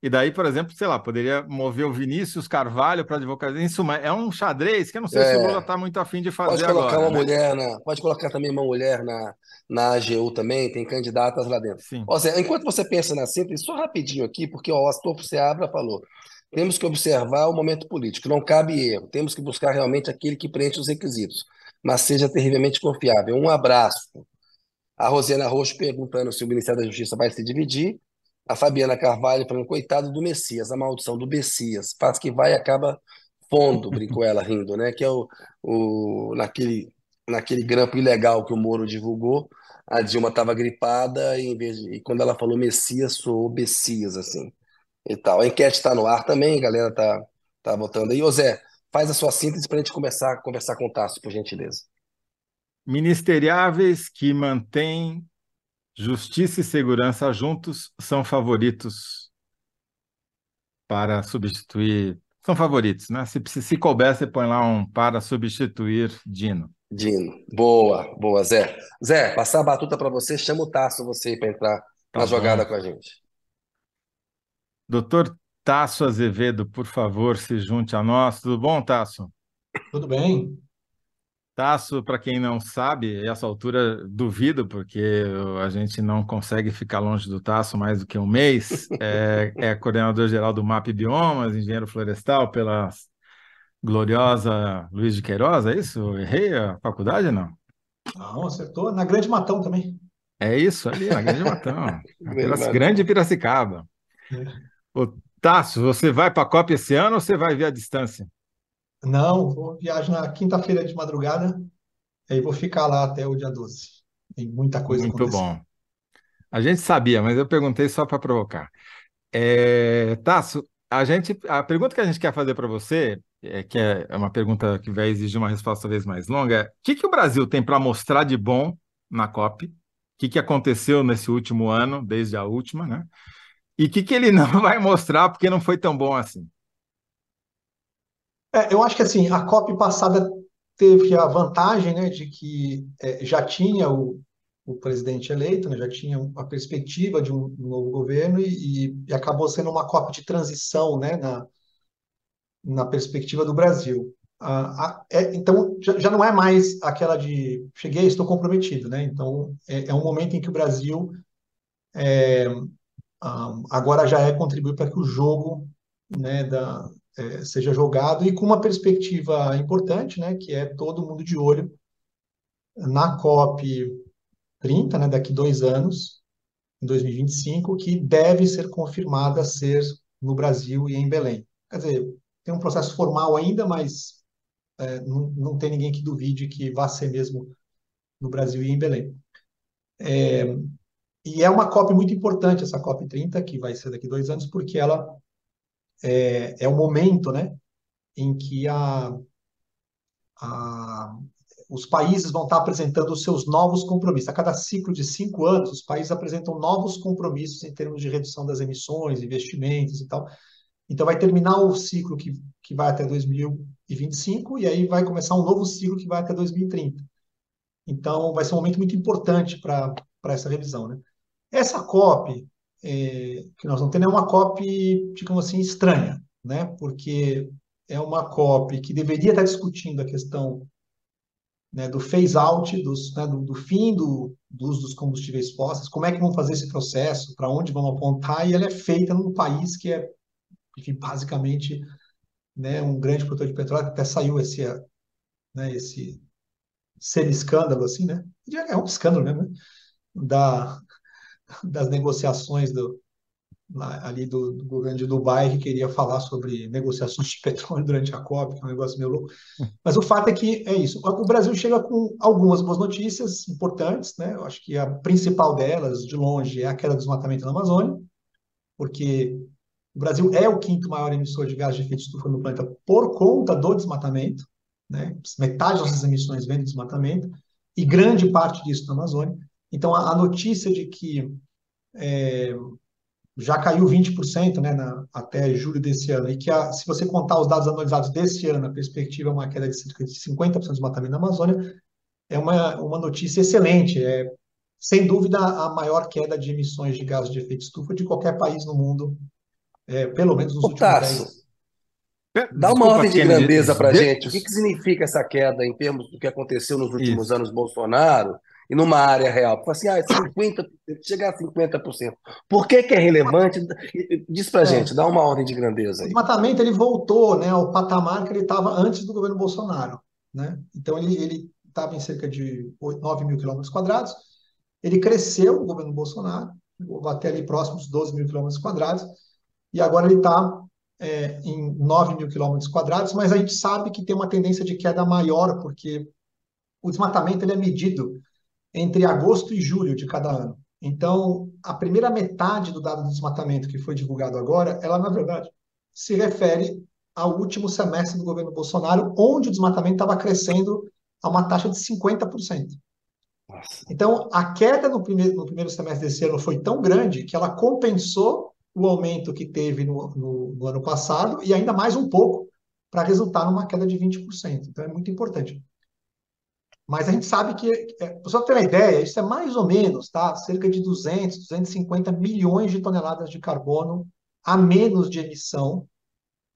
E daí, por exemplo, sei lá, poderia mover o Vinícius Carvalho para advocacia. Isso é um xadrez que eu não sei é, se o Lula está muito afim de fazer pode colocar agora. Uma né? mulher na, pode colocar também uma mulher na, na AGU também, tem candidatas lá dentro. Sim. Ó, Zé, enquanto você pensa na síntese, só rapidinho aqui, porque ó, o Astor Seabra falou, temos que observar o momento político, não cabe erro, temos que buscar realmente aquele que preenche os requisitos, mas seja terrivelmente confiável. Um abraço. A Rosiana Roxo perguntando se o Ministério da Justiça vai se dividir, a Fabiana Carvalho falando, coitado do Messias, a maldição do Messias, faz que vai e acaba fundo, brincou ela rindo, né? Que é o, o naquele, naquele grampo ilegal que o Moro divulgou, a Dilma estava gripada e, em vez de, e quando ela falou Messias, soou Messias, assim, e tal. A enquete está no ar também, a galera tá, tá votando aí. Ô Zé, faz a sua síntese para a gente começar a conversar com o Tasso, por gentileza. Ministeriáveis que mantêm Justiça e segurança juntos são favoritos para substituir. São favoritos, né? Se, se, se couber, você põe lá um para substituir Dino. Dino. Boa, boa, Zé. Zé, passar a batuta para você, chama o Tasso você para entrar tá na bom. jogada com a gente. Doutor Tasso Azevedo, por favor, se junte a nós. Tudo bom, Tasso? Tudo bem. Tasso, para quem não sabe, essa altura duvido, porque a gente não consegue ficar longe do Tasso mais do que um mês. É, é coordenador-geral do MAP Biomas, engenheiro florestal pela gloriosa Luiz de Queiroz, é isso? Errei a faculdade não? Não, acertou. Na Grande Matão também. É isso, ali, na Grande Matão. Grande Piracicaba. É. Ô, Tasso, você vai para a Copa esse ano ou você vai ver a distância? Não, vou viajar na quinta-feira de madrugada, aí vou ficar lá até o dia 12. Tem muita coisa Muito bom. A gente sabia, mas eu perguntei só para provocar. É, Tasso, a gente, a pergunta que a gente quer fazer para você, é, que é uma pergunta que vai exigir uma resposta talvez mais longa, é o que, que o Brasil tem para mostrar de bom na COP? O que, que aconteceu nesse último ano, desde a última, né? E o que, que ele não vai mostrar porque não foi tão bom assim? É, eu acho que assim, a COP passada teve a vantagem né, de que é, já tinha o, o presidente eleito, né, já tinha a perspectiva de um, um novo governo e, e, acabou sendo uma COP de transição né, na, na perspectiva do Brasil. Ah, é, então, já, já, não é mais aquela de cheguei, estou comprometido. Né? Então, é, é um momento em que o Brasil é, agora já é contribuir para que o jogo né, da, é, seja jogado e com uma perspectiva importante, né, que é todo mundo de olho na COP 30, né, daqui dois anos, em 2025, que deve ser confirmada ser no Brasil e em Belém. Quer dizer, tem um processo formal ainda, mas é, não, não tem ninguém que duvide que vá ser mesmo no Brasil e em Belém. É, e é uma COP muito importante, essa COP 30, que vai ser daqui dois anos, porque ela é, é o momento né, em que a, a, os países vão estar apresentando os seus novos compromissos. A cada ciclo de cinco anos, os países apresentam novos compromissos em termos de redução das emissões, investimentos e tal. Então, vai terminar o ciclo que, que vai até 2025 e aí vai começar um novo ciclo que vai até 2030. Então, vai ser um momento muito importante para essa revisão. Né? Essa COP, é, que nós vamos ter é uma COP, digamos assim, estranha, né? porque é uma COP que deveria estar discutindo a questão né, do phase-out, né, do, do, fim do, do, uso dos combustíveis fósseis, como é que vão fazer esse processo, para onde vão apontar, e ela é feita num país que é, enfim, basicamente né, um grande produtor de petróleo, até saiu esse, né, esse semi-escândalo, assim, né? É um escândalo mesmo, né? Da, das negociações do, ali do, do, governo de Dubai que queria falar sobre negociações de petróleo durante a COP, que é um negócio meio louco. Mas o fato é que é isso. O Brasil chega com algumas boas notícias importantes, né? Eu acho que a principal delas, de longe, é a queda do desmatamento na Amazônia, porque o Brasil é o quinto maior emissor de gás de efeito estufa no planeta por conta do desmatamento, né? Metade das emissões vem do desmatamento e grande parte disso na Amazônia. Então, a, a notícia de que é, já caiu 20% né, na, até julho desse ano, e que a, se você contar os dados anualizados desse ano, a perspectiva é uma queda de cerca de 50% do desmatamento na Amazônia, é uma, uma notícia excelente. É, sem dúvida, a maior queda de emissões de gases de efeito estufa de qualquer país no mundo, é, pelo menos nos últimos Tasso, 10 Dá uma ordem de grandeza para a gente. O que, que significa essa queda em termos do que aconteceu nos últimos Isso. anos Bolsonaro e numa área real. Fala assim, ah, 50%, chegar a 50%. Por que, que é relevante? Diz para é. gente, dá uma ordem de grandeza aí. O desmatamento ele voltou né, ao patamar que ele estava antes do governo Bolsonaro. Né? Então ele estava em cerca de 9 mil quilômetros quadrados. Ele cresceu, o governo Bolsonaro, até ali próximos dos 12 mil quilômetros quadrados, e agora ele está é, em 9 mil quilômetros quadrados, mas a gente sabe que tem uma tendência de queda maior, porque o desmatamento ele é medido entre agosto e julho de cada ano. Então, a primeira metade do dado do desmatamento que foi divulgado agora, ela, na verdade, se refere ao último semestre do governo Bolsonaro, onde o desmatamento estava crescendo a uma taxa de 50%. Nossa. Então, a queda no primeiro, no primeiro semestre desse ano foi tão grande que ela compensou o aumento que teve no, no, no ano passado e ainda mais um pouco para resultar numa queda de 20%. Então, é muito importante. Mas a gente sabe que, é, para você ter uma ideia, isso é mais ou menos, tá? Cerca de 200, 250 milhões de toneladas de carbono a menos de emissão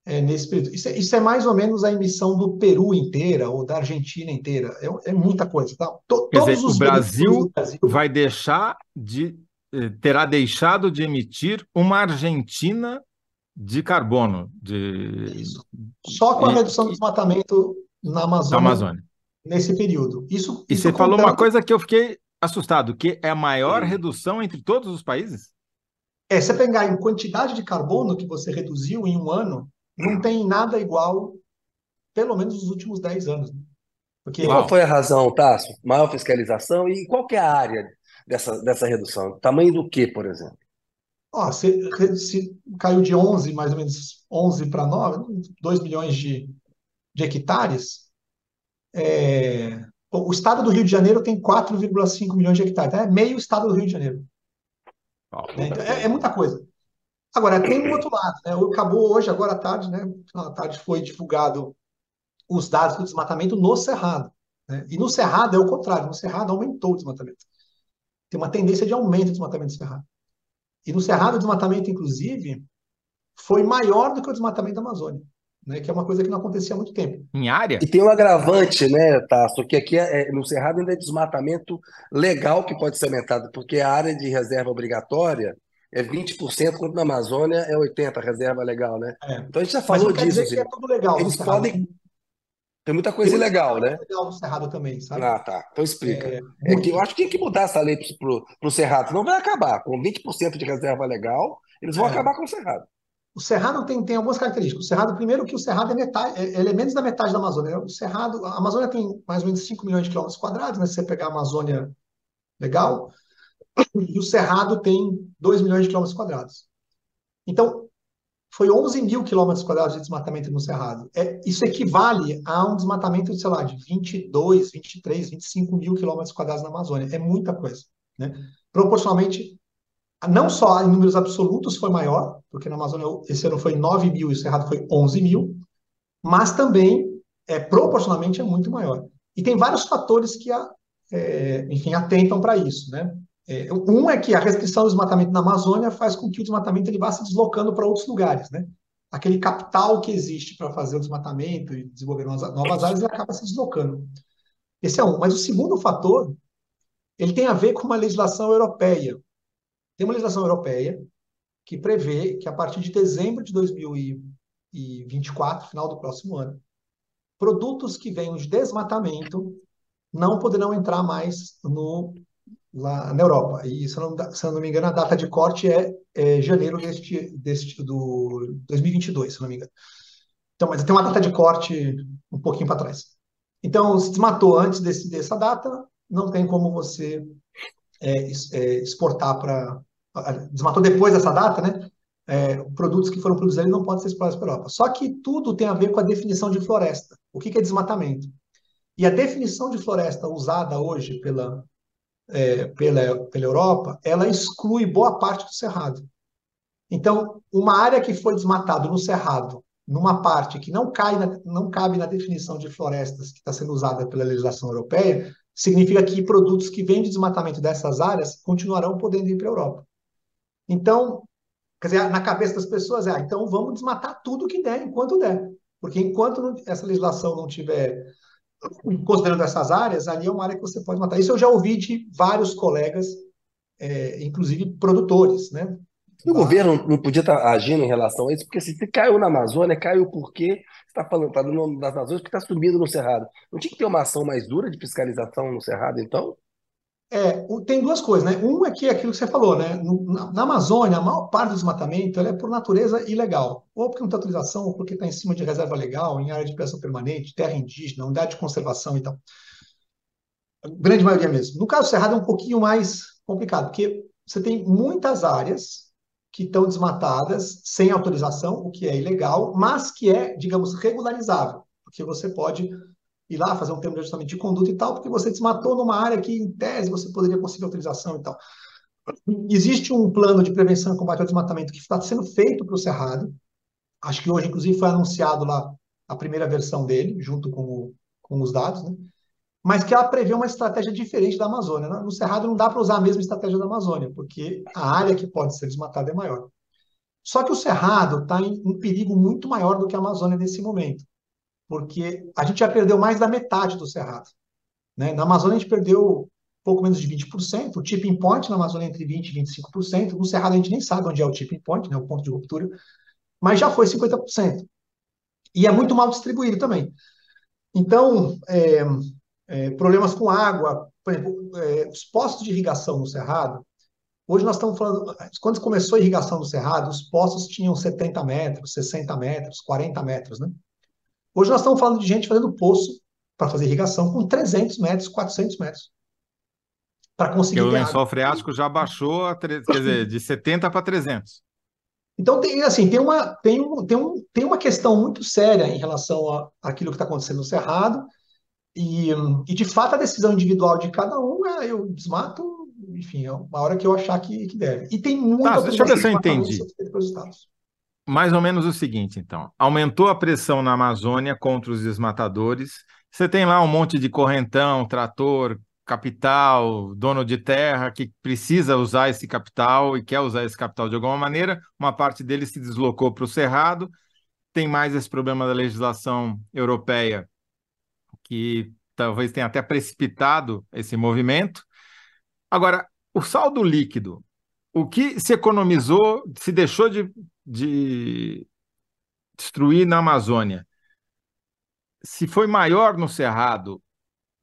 é, nesse período. Isso é, isso é, mais ou menos a emissão do Peru inteira ou da Argentina inteira. É, é muita coisa, tá? To, Quer dizer, o Brasil, Brasil vai deixar de eh, terá deixado de emitir uma Argentina de carbono. De... Isso. Só com a redução do desmatamento na Amazônia. Amazônia nesse período. Isso, e isso você falou uma coisa que eu fiquei assustado, que é a maior redução entre todos os países? É, você pegar em quantidade de carbono que você reduziu em um ano, não tem nada igual, pelo menos nos últimos 10 anos. Né? Porque... Qual foi a razão, Tasso? Maior fiscalização e qual que é a área dessa, dessa redução? Tamanho do que, por exemplo? Ó, se, se caiu de 11, mais ou menos 11 para 9, 2 milhões de, de hectares, é, o estado do Rio de Janeiro tem 4,5 milhões de hectares, é meio estado do Rio de Janeiro. né? então, é, é, muita coisa. Agora, tem um outro lado, né? Acabou hoje, agora à tarde, né? À tarde foi divulgado os dados do desmatamento no Cerrado. Né? E no Cerrado é o contrário, no Cerrado aumentou o desmatamento. Tem uma tendência de aumento do desmatamento no Cerrado. E no Cerrado, o desmatamento, inclusive, foi maior do que o desmatamento da Amazônia né, que é uma coisa que não acontecia há muito tempo. Em área? E tem um agravante, né, Tasso, que aqui é, é, no Cerrado ainda é desmatamento legal que pode ser aumentado, porque a área de reserva obrigatória é 20%, quanto na Amazônia é 80% reserva legal, né? É. Então a gente já falou disso. Assim, é tudo legal. Eles podem. Tem muita coisa tem ilegal, né? legal no Cerrado também, sabe? Ah, tá. Então explica. É, é que eu acho que tem que mudar essa lei para o Cerrado, senão vai acabar. Com 20% de reserva legal, eles vão é. acabar com o Cerrado. O Cerrado tem, tem algumas características. O Cerrado, primeiro, que o Cerrado é, metade, é, é menos da metade da Amazônia. O Cerrado, a Amazônia tem mais ou menos 5 milhões de quilômetros quadrados, né? Se você pegar a Amazônia legal, e o Cerrado tem 2 milhões de quilômetros quadrados. Então, foi 11 mil quilômetros quadrados de desmatamento no Cerrado. É, isso equivale a um desmatamento, sei lá, de 22, 23, 25 mil quilômetros quadrados na Amazônia. É muita coisa. Né? Proporcionalmente, não só em números absolutos foi maior, porque na Amazônia esse ano foi 9 mil e o Cerrado foi 11 mil, mas também, é, proporcionalmente, é muito maior. E tem vários fatores que, é, enfim, atentam para isso, né? É, um é que a restrição do desmatamento na Amazônia faz com que o desmatamento ele vá se deslocando para outros lugares, né? Aquele capital que existe para fazer o desmatamento e desenvolver novas áreas, ele acaba se deslocando. Esse é um. Mas o segundo fator, ele tem a ver com uma legislação europeia, tem uma legislação europeia que prevê que a partir de dezembro de 2024, final do próximo ano, produtos que venham de desmatamento não poderão entrar mais no, lá na Europa. E, se eu não, se eu não me engano, a data de corte é, é janeiro deste, deste, do 2022, se não me engano. Então, mas tem uma data de corte um pouquinho para trás. Então, se desmatou antes desse, dessa data, não tem como você é, é, exportar para. Desmatou depois dessa data, né? É, produtos que foram produzidos não podem ser exportados para a Europa. Só que tudo tem a ver com a definição de floresta. O que, que é desmatamento? E a definição de floresta usada hoje pela, é, pela, pela Europa, ela exclui boa parte do cerrado. Então, uma área que foi desmatada no cerrado, numa parte que não, cai na, não cabe na definição de florestas que está sendo usada pela legislação europeia, significa que produtos que vêm de desmatamento dessas áreas continuarão podendo ir para a Europa. Então, quer dizer, na cabeça das pessoas é, ah, então vamos desmatar tudo que der, enquanto der. Porque enquanto não, essa legislação não tiver considerando essas áreas, ali é uma área que você pode matar. Isso eu já ouvi de vários colegas, é, inclusive produtores, né? O governo não podia estar agindo em relação a isso, porque se caiu na Amazônia, caiu porque está falando no nome das Amazônias, porque está subindo no Cerrado. Não tinha que ter uma ação mais dura de fiscalização no Cerrado, então? É, tem duas coisas, né? Um é que é aquilo que você falou, né? Na, Amazônia, a maior parte do desmatamento é por natureza ilegal. Ou porque não tem autorização, ou porque está em cima de reserva legal, em área de pressão permanente, terra indígena, unidade de conservação e tal. A grande maioria mesmo. No caso do Cerrado é um pouquinho mais complicado, porque você tem muitas áreas que estão desmatadas sem autorização, o que é ilegal, mas que é, digamos, regularizável, porque você pode ir lá fazer um termo de ajustamento de conduta e tal, porque você desmatou numa área que, em tese, você poderia conseguir autorização e tal. Existe um plano de prevenção e combate ao desmatamento que está sendo feito para o Cerrado. Acho que hoje, inclusive, foi anunciado lá a primeira versão dele, junto com, o, com os dados, né? mas que ela prevê uma estratégia diferente da Amazônia. Né? No Cerrado não dá para usar a mesma estratégia da Amazônia, porque a área que pode ser desmatada é maior. Só que o Cerrado está em um perigo muito maior do que a Amazônia nesse momento porque a gente já perdeu mais da metade do cerrado. Né? Na Amazônia, a gente perdeu pouco menos de 20%, o tipping point na Amazônia é entre 20% e 25%, no Cerrado a gente nem sabe onde é o tipping point, né, o ponto de ruptura, mas já foi 50%. E é muito mal distribuído também. Então, é, é, problemas com água, por exemplo, é, os postos de irrigação no Cerrado, hoje nós estamos falando, quando começou a irrigação no Cerrado, os postos tinham 70 metros, 60 metros, 40 metros, né? Hoje nós estamos falando de gente fazendo poço para fazer irrigação com 300 metros, 400 metros. Para conseguir. Porque o lençol freático já baixou, a, quer dizer, de 70 para 300. Então, tem, assim, tem uma, tem, um, tem, um, tem uma questão muito séria em relação àquilo que está acontecendo no Cerrado, e, e, de fato a decisão individual de cada um é eu desmato, enfim, é uma hora que eu achar que, que deve. E tem muita tá, Deixa eu ver se eu entendi mais ou menos o seguinte, então. Aumentou a pressão na Amazônia contra os desmatadores. Você tem lá um monte de correntão, trator, capital, dono de terra que precisa usar esse capital e quer usar esse capital de alguma maneira. Uma parte dele se deslocou para o Cerrado. Tem mais esse problema da legislação europeia que talvez tenha até precipitado esse movimento. Agora, o saldo líquido, o que se economizou, se deixou de de destruir na Amazônia, se foi maior no Cerrado,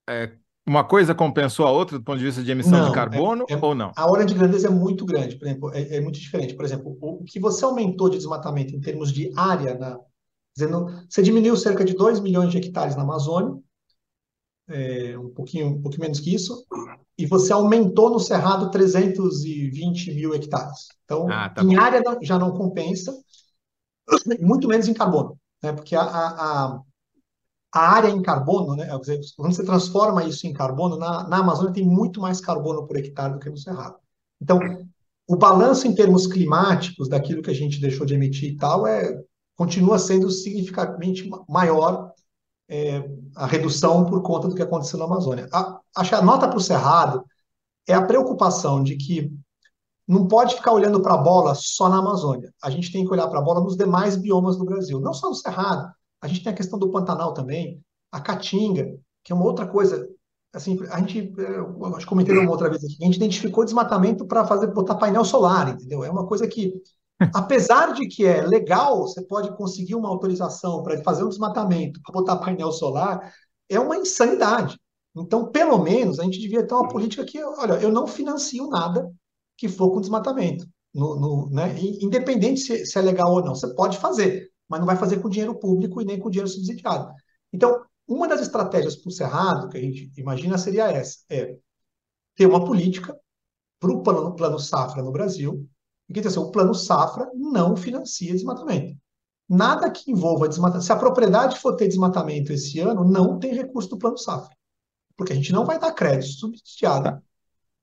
é, uma coisa compensou a outra do ponto de vista de emissão não, de carbono é, é, ou não? A ordem de grandeza é muito grande, por exemplo, é, é, muito diferente. Por exemplo, o que você aumentou de desmatamento em termos de área, na, dizendo, você diminuiu cerca de 2 milhões de hectares na Amazônia, é, um, pouquinho, um pouquinho menos que isso, e você aumentou no Cerrado 320 mil hectares. Então, ah, tá em bom. área já não compensa, muito menos em carbono, né? porque a, a, a área em carbono, né? quando você transforma isso em carbono, na, na Amazônia tem muito mais carbono por hectare do que no Cerrado. Então, o balanço em termos climáticos daquilo que a gente deixou de emitir e tal é continua sendo significativamente maior é, a redução por conta do que aconteceu na Amazônia. A, a nota para o Cerrado é a preocupação de que não pode ficar olhando para a bola só na Amazônia. A gente tem que olhar para a bola nos demais biomas do Brasil, não só no Cerrado. A gente tem a questão do Pantanal também, a Caatinga, que é uma outra coisa. Assim, a gente, eu acho que comentei uma outra vez aqui, a gente identificou desmatamento para fazer botar painel solar, entendeu? É uma coisa que Apesar de que é legal, você pode conseguir uma autorização para fazer um desmatamento, para botar painel solar, é uma insanidade. Então, pelo menos, a gente devia ter uma política que, olha, eu não financio nada que for com desmatamento. No, no, né? Independente se, se, é legal ou não, você pode fazer, mas não vai fazer com dinheiro público e nem com dinheiro subsidiado. Então, uma das estratégias para o Cerrado, que a gente imagina, seria essa: é ter uma política para o plano, plano safra no Brasil, que o plano safra não financia desmatamento. Nada que envolva desmatamento. Se a propriedade for ter desmatamento esse ano, não tem recurso do plano safra. Porque a gente não vai dar crédito subsidiado tá.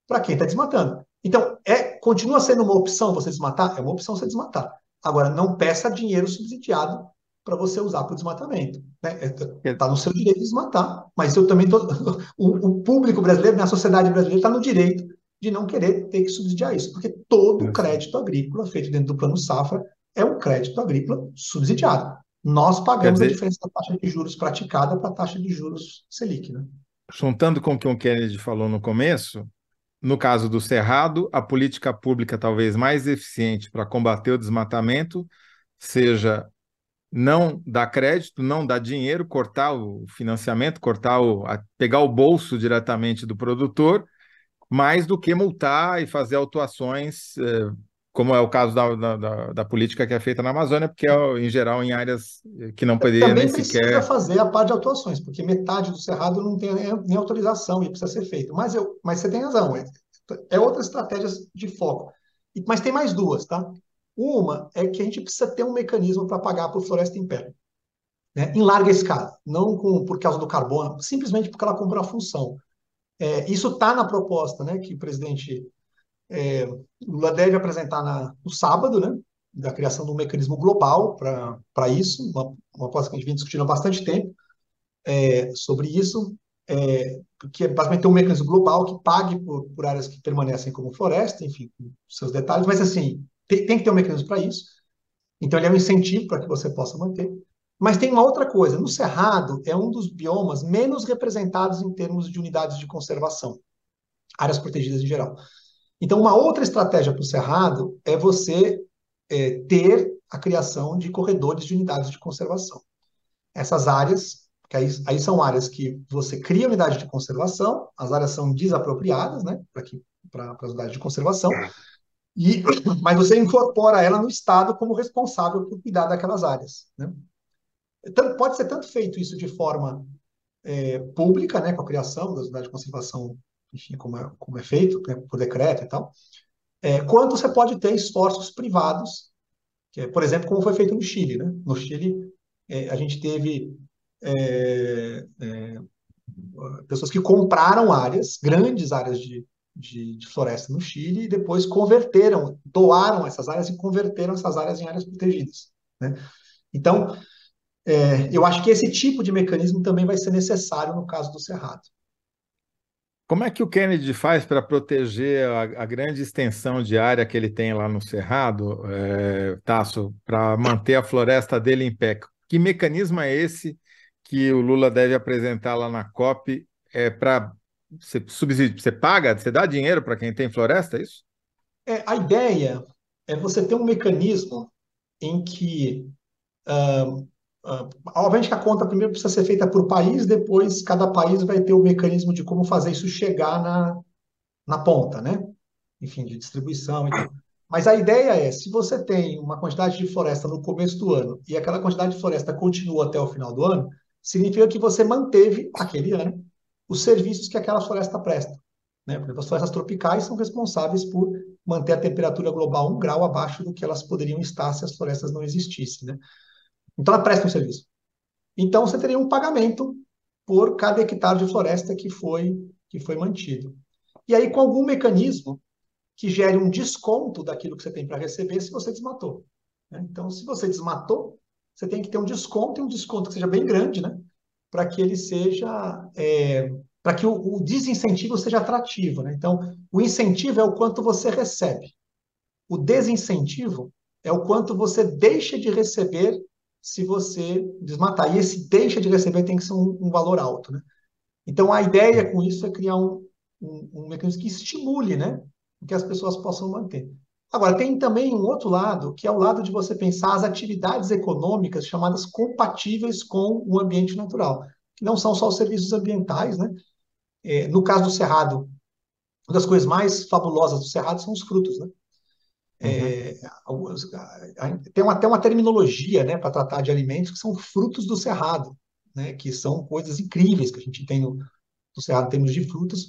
para quem está desmatando. Então, é, continua sendo uma opção você desmatar? É uma opção você desmatar. Agora, não peça dinheiro subsidiado para você usar para o desmatamento. Está né? É, tá no seu direito de desmatar, mas eu também tô, o, o público brasileiro, a sociedade brasileira está no direito de não querer ter que subsidiar isso, porque todo crédito agrícola feito dentro do plano safra é um crédito agrícola subsidiado. Nós pagamos dizer, a diferença da taxa de juros praticada para a taxa de juros Selic. Né? Juntando com o que o Kennedy falou no começo, no caso do Cerrado, a política pública talvez mais eficiente para combater o desmatamento seja não dar crédito, não dar dinheiro, cortar o financiamento, cortar o, pegar o bolso diretamente do produtor, mais do que multar e fazer autuações, eh, como é o caso da, da, da, política que é feita na Amazônia, porque é, em geral em áreas que não poderia nem sequer... precisa fazer a parte de autuações, porque metade do cerrado não tem nem autorização e precisa ser feito. Mas, eu, mas você tem razão, é, é outra estratégia de foco. Mas tem mais duas, tá? Uma é que a gente precisa ter um mecanismo para pagar por floresta em pé, né? em larga escala, não com, por causa do carbono, simplesmente porque ela cumpre uma função. É, isso está na proposta né, que o presidente é, Lula deve apresentar na, no sábado, né, da criação de um mecanismo global para isso, uma, uma proposta que a gente vem discutindo há bastante tempo é, sobre isso, é, que é basicamente um mecanismo global que pague por, por áreas que permanecem como floresta, enfim, seus detalhes, mas assim, tem, tem que ter um mecanismo para isso. Então, ele é um incentivo para que você possa manter. Mas tem uma outra coisa: no Cerrado é um dos biomas menos representados em termos de unidades de conservação, áreas protegidas em geral. Então, uma outra estratégia para o Cerrado é você é, ter a criação de corredores de unidades de conservação. Essas áreas, que aí, aí são áreas que você cria unidade de conservação, as áreas são desapropriadas né, para as unidades de conservação, e, mas você incorpora ela no Estado como responsável por cuidar daquelas áreas. Né? Pode ser tanto feito isso de forma é, pública, né, com a criação das unidades de conservação, enfim, como é, como é feito, né, por decreto e tal, é, quanto você pode ter esforços privados, que é, por exemplo, como foi feito no Chile. Né? No Chile, é, a gente teve é, é, pessoas que compraram áreas, grandes áreas de, de, de, floresta no Chile e depois converteram, doaram essas áreas e converteram essas áreas em áreas protegidas. Né? Então, é, eu acho que esse tipo de mecanismo também vai ser necessário no caso do Cerrado. Como é que o Kennedy faz para proteger a, a, grande extensão de área que ele tem lá no Cerrado, é, Tasso, para manter a floresta dele em pé? Que mecanismo é esse que o Lula deve apresentar lá na COP é, para você subsídio, você paga, você dá dinheiro para quem tem floresta, é isso? É, a ideia é você ter um mecanismo em que, uh, uh, obviamente que a conta primeiro precisa ser feita por país, depois cada país vai ter o mecanismo de como fazer isso chegar na, na ponta, né? Enfim, de distribuição e tal. Mas a ideia é, se você tem uma quantidade de floresta no começo do ano e aquela quantidade de floresta continua até o final do ano, significa que você manteve aquele ano os serviços que aquela floresta presta. Né? Por exemplo, as florestas tropicais são responsáveis por manter a temperatura global um grau abaixo do que elas poderiam estar se as florestas não existissem. Né? Então, ela presta um serviço. Então, você teria um pagamento por cada hectare de floresta que foi, que foi mantido. E aí, com algum mecanismo que gere um desconto daquilo que você tem para receber se você desmatou. Né? Então, se você desmatou, você tem que ter um desconto, e um desconto que seja bem grande, né? para que ele seja, é, para que o, o, desincentivo seja atrativo. Né? Então, o incentivo é o quanto você recebe. O desincentivo é o quanto você deixa de receber se você desmatar. E esse deixa de receber tem que ser um, um valor alto. Né? Então, a ideia com isso é criar um, um, um mecanismo que estimule, né? que as pessoas possam manter. Agora, tem também um outro lado, que é o lado de você pensar as atividades econômicas chamadas compatíveis com o ambiente natural, que não são só os serviços ambientais, né? É, no caso do Cerrado, uma das coisas mais fabulosas do Cerrado são os frutos, né? É, uhum. tem até uma terminologia né, para tratar de alimentos que são frutos do cerrado, né, que são coisas incríveis que a gente tem no, no cerrado em termos de frutas,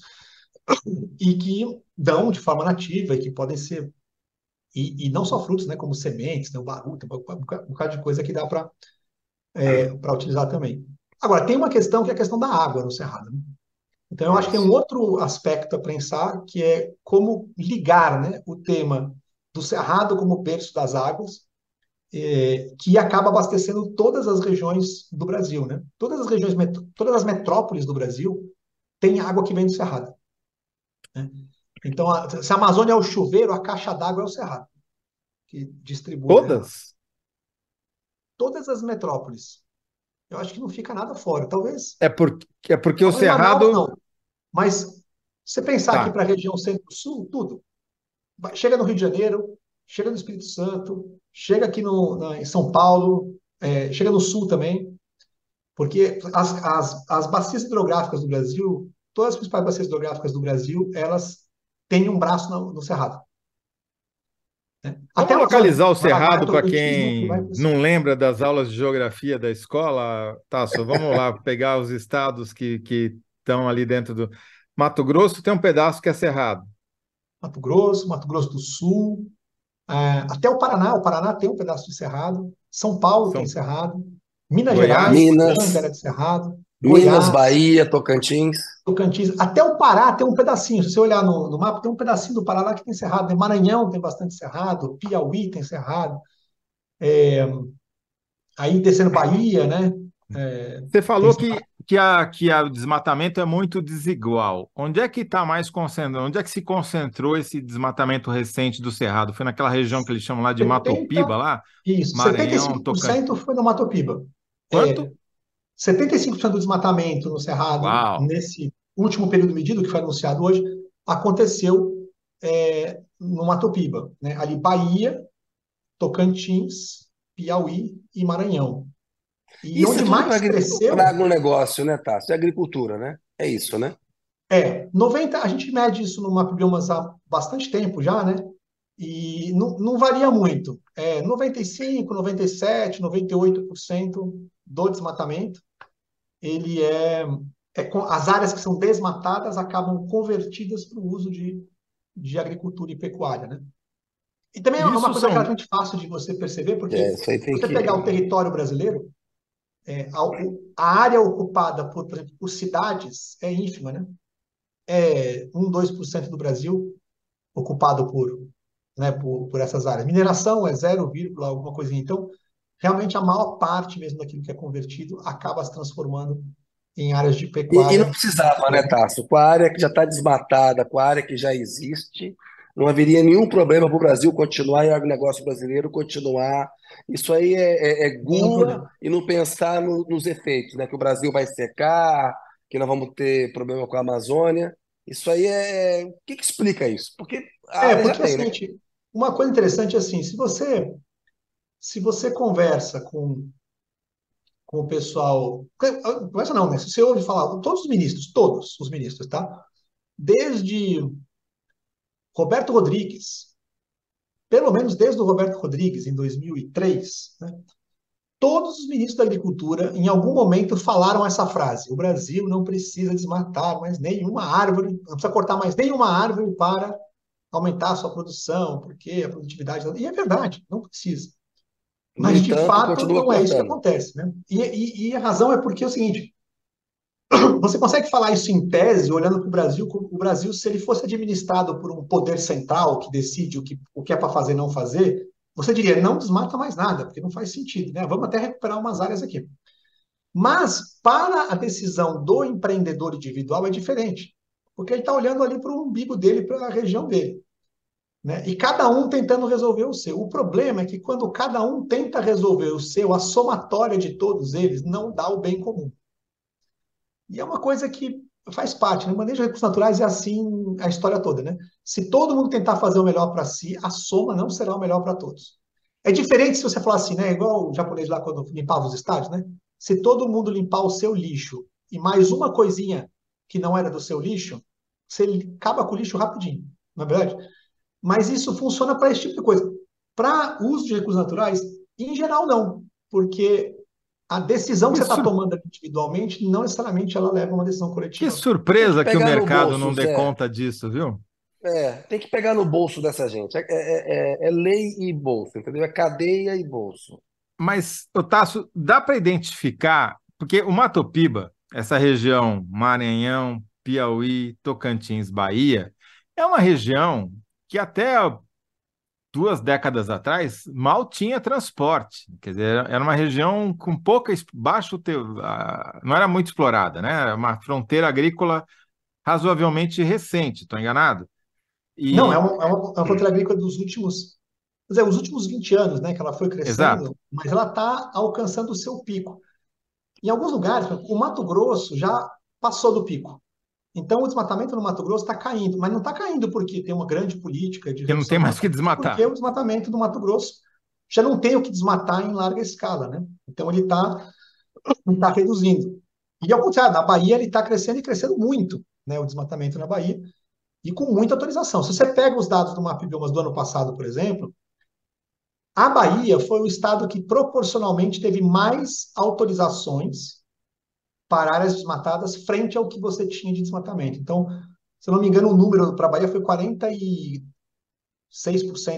e que dão de forma nativa e que podem ser, e, e não só frutos, né, como sementes, né, o tem um, um bocado de coisa que dá para é, utilizar também. Agora, tem uma questão que é a questão da água no cerrado. Né? Então, eu acho que tem um outro aspecto a pensar, que é como ligar né, o tema do Cerrado como berço das águas, é, que acaba abastecendo todas as regiões do Brasil, né? Todas as regiões, todas as metrópoles do Brasil têm água que vem do Cerrado. Né? Então, a, se a Amazônia é o chuveiro, a caixa d'água é o Cerrado, que distribui. Todas? Né? Todas as metrópoles. Eu acho que não fica nada fora. Talvez. É, por, é porque o Cerrado. Manaus, não. Mas você pensar tá. aqui para a região centro-sul, tudo chega no Rio de Janeiro, chega no Espírito Santo, chega aqui no, na, em São Paulo, é, chega no Sul também, porque as, as, as bacias hidrográficas do Brasil, todas as principais bacias hidrográficas do Brasil, elas têm um braço no, no Cerrado. Né? Até localizar o Cerrado para quem não lembra das aulas de geografia da escola, Tasso, vamos lá pegar os estados que, que estão ali dentro do Mato Grosso tem um pedaço que é Cerrado. Mato Grosso, Mato Grosso do Sul, é, até o Paraná. O Paraná tem um pedaço de Cerrado. São Paulo São... tem Cerrado. Minas Goiás, Gerais, Minas, era de Cerrado. Minas, Goiás, Bahia, Tocantins. Tocantins. Até o Pará tem um pedacinho. Se você olhar no, no mapa, tem um pedacinho do Paraná que tem Cerrado. Né? Maranhão tem bastante Cerrado. Piauí tem Cerrado. É, aí descendo Bahia, né? É, você falou que que, a, que a, o desmatamento é muito desigual. Onde é que está mais concentrado? Onde é que se concentrou esse desmatamento recente do Cerrado? Foi naquela região que eles chamam lá de 70, Matopiba, lá? Isso, Maranhão, 75% Tocantins. foi no Matopiba. Quanto? É, 75% do desmatamento no Cerrado, Uau. nesse último período medido, que foi anunciado hoje, aconteceu é, no Matopiba. Né? Ali, Bahia, Tocantins, Piauí e Maranhão. E isso onde mais cresceu. Para agronegócio, né, Tássio? É agricultura, né? É isso, né? É, 90, a gente mede isso no Mapbiomas há bastante tempo já, né? E não, não varia muito. É 95, 97, 98% do desmatamento, ele é, é as áreas que são desmatadas acabam convertidas para o uso de, de agricultura e pecuária, né? E também é uma coisa são... relativamente fácil de você perceber, porque é, você que... pegar o território brasileiro, é, a, a, área ocupada por, por, exemplo, por cidades é ínfima, né? É 1, 2% do Brasil ocupado por, né, por, por essas áreas. Mineração é 0, alguma coisinha. Então, realmente a maior parte mesmo daquilo que é convertido acaba se transformando em áreas de pecuária. E, e não precisava, né, Tasso? Com a área que já está desmatada, com a área que já existe, não haveria nenhum problema para o Brasil continuar e o agronegócio brasileiro continuar. Isso aí é, é, é gula e não pensar no, nos efeitos, né? Que o Brasil vai secar, que nós vamos ter problema com a Amazônia. Isso aí é. O que, que explica isso? Porque é, porque tem, assim, né? uma coisa interessante é assim, se você se você conversa com com o pessoal, conversa não, né? Se você ouve falar, todos os ministros, todos os ministros, tá? Desde Roberto Rodrigues, pelo menos desde o Roberto Rodrigues, em 2003, né, todos os ministros da Agricultura, em algum momento, falaram essa frase: o Brasil não precisa desmatar mais nenhuma árvore, não precisa cortar mais nenhuma árvore para aumentar a sua produção, porque a produtividade. E é verdade, não precisa. Mas, de fato, não é isso que acontece. Né? E, e, e a razão é porque é o seguinte: você consegue falar isso em tese, olhando para o Brasil, o Brasil, se ele fosse administrado por um poder central que decide o que, o que é para fazer e não fazer, você diria, não desmata mais nada, porque não faz sentido, né? Vamos até recuperar umas áreas aqui. Mas, para a decisão do empreendedor individual, é diferente, porque ele está olhando ali para o umbigo dele, para a região dele. Né? E cada um tentando resolver o seu. O problema é que quando cada um tenta resolver o seu, a somatória de todos eles não dá o bem comum. E é uma coisa que faz parte, né? O manejo de recursos naturais é assim a história toda, né? Se todo mundo tentar fazer o melhor para si, a soma não será o melhor para todos. É diferente se você falar assim, né? Igual o japonês lá quando limpava os estádios, né? Se todo mundo limpar o seu lixo e mais uma coisinha que não era do seu lixo, você acaba com o lixo rapidinho, não é verdade? Mas isso funciona para esse tipo de coisa. Para uso de recursos naturais, em geral, não, porque a decisão que, que você está tomando individualmente, não necessariamente ela leva a uma decisão coletiva. Que surpresa que, que o mercado bolso, não dê Zé. conta disso, viu? É, tem que pegar no bolso dessa gente. É, é, é, é lei e bolso, entendeu? É cadeia e bolso. Mas, Otácio, dá para identificar, porque o Mato Piba, essa região Maranhão, Piauí, Tocantins, Bahia, é uma região que até duas décadas atrás mal tinha transporte. Quer dizer, era uma região com pouca baixo não era muito explorada, né? Era uma fronteira agrícola razoavelmente recente, estou enganado? E... Não, é uma, é uma, é uma fronteira agrícola dos últimos, dizer, os últimos 20 anos, né? Que ela foi crescendo, Exato. mas ela está alcançando o seu pico. Em alguns lugares, o Mato Grosso já passou do pico. Então, o desmatamento no Mato Grosso está caindo, mas não está caindo porque tem uma grande política de. Porque não tem mais o que desmatar. Porque o desmatamento do Mato Grosso já não tem o que desmatar em larga escala, né? Então, ele está tá reduzindo. E ao contrário, na Bahia ele está crescendo e crescendo muito, né? O desmatamento na Bahia, e com muita autorização. Se você pega os dados do MapBiomas do ano passado, por exemplo, a Bahia foi o estado que proporcionalmente teve mais autorizações para áreas desmatadas frente ao que você tinha de desmatamento. Então, se eu não me engano, o número para a Bahia foi 46%,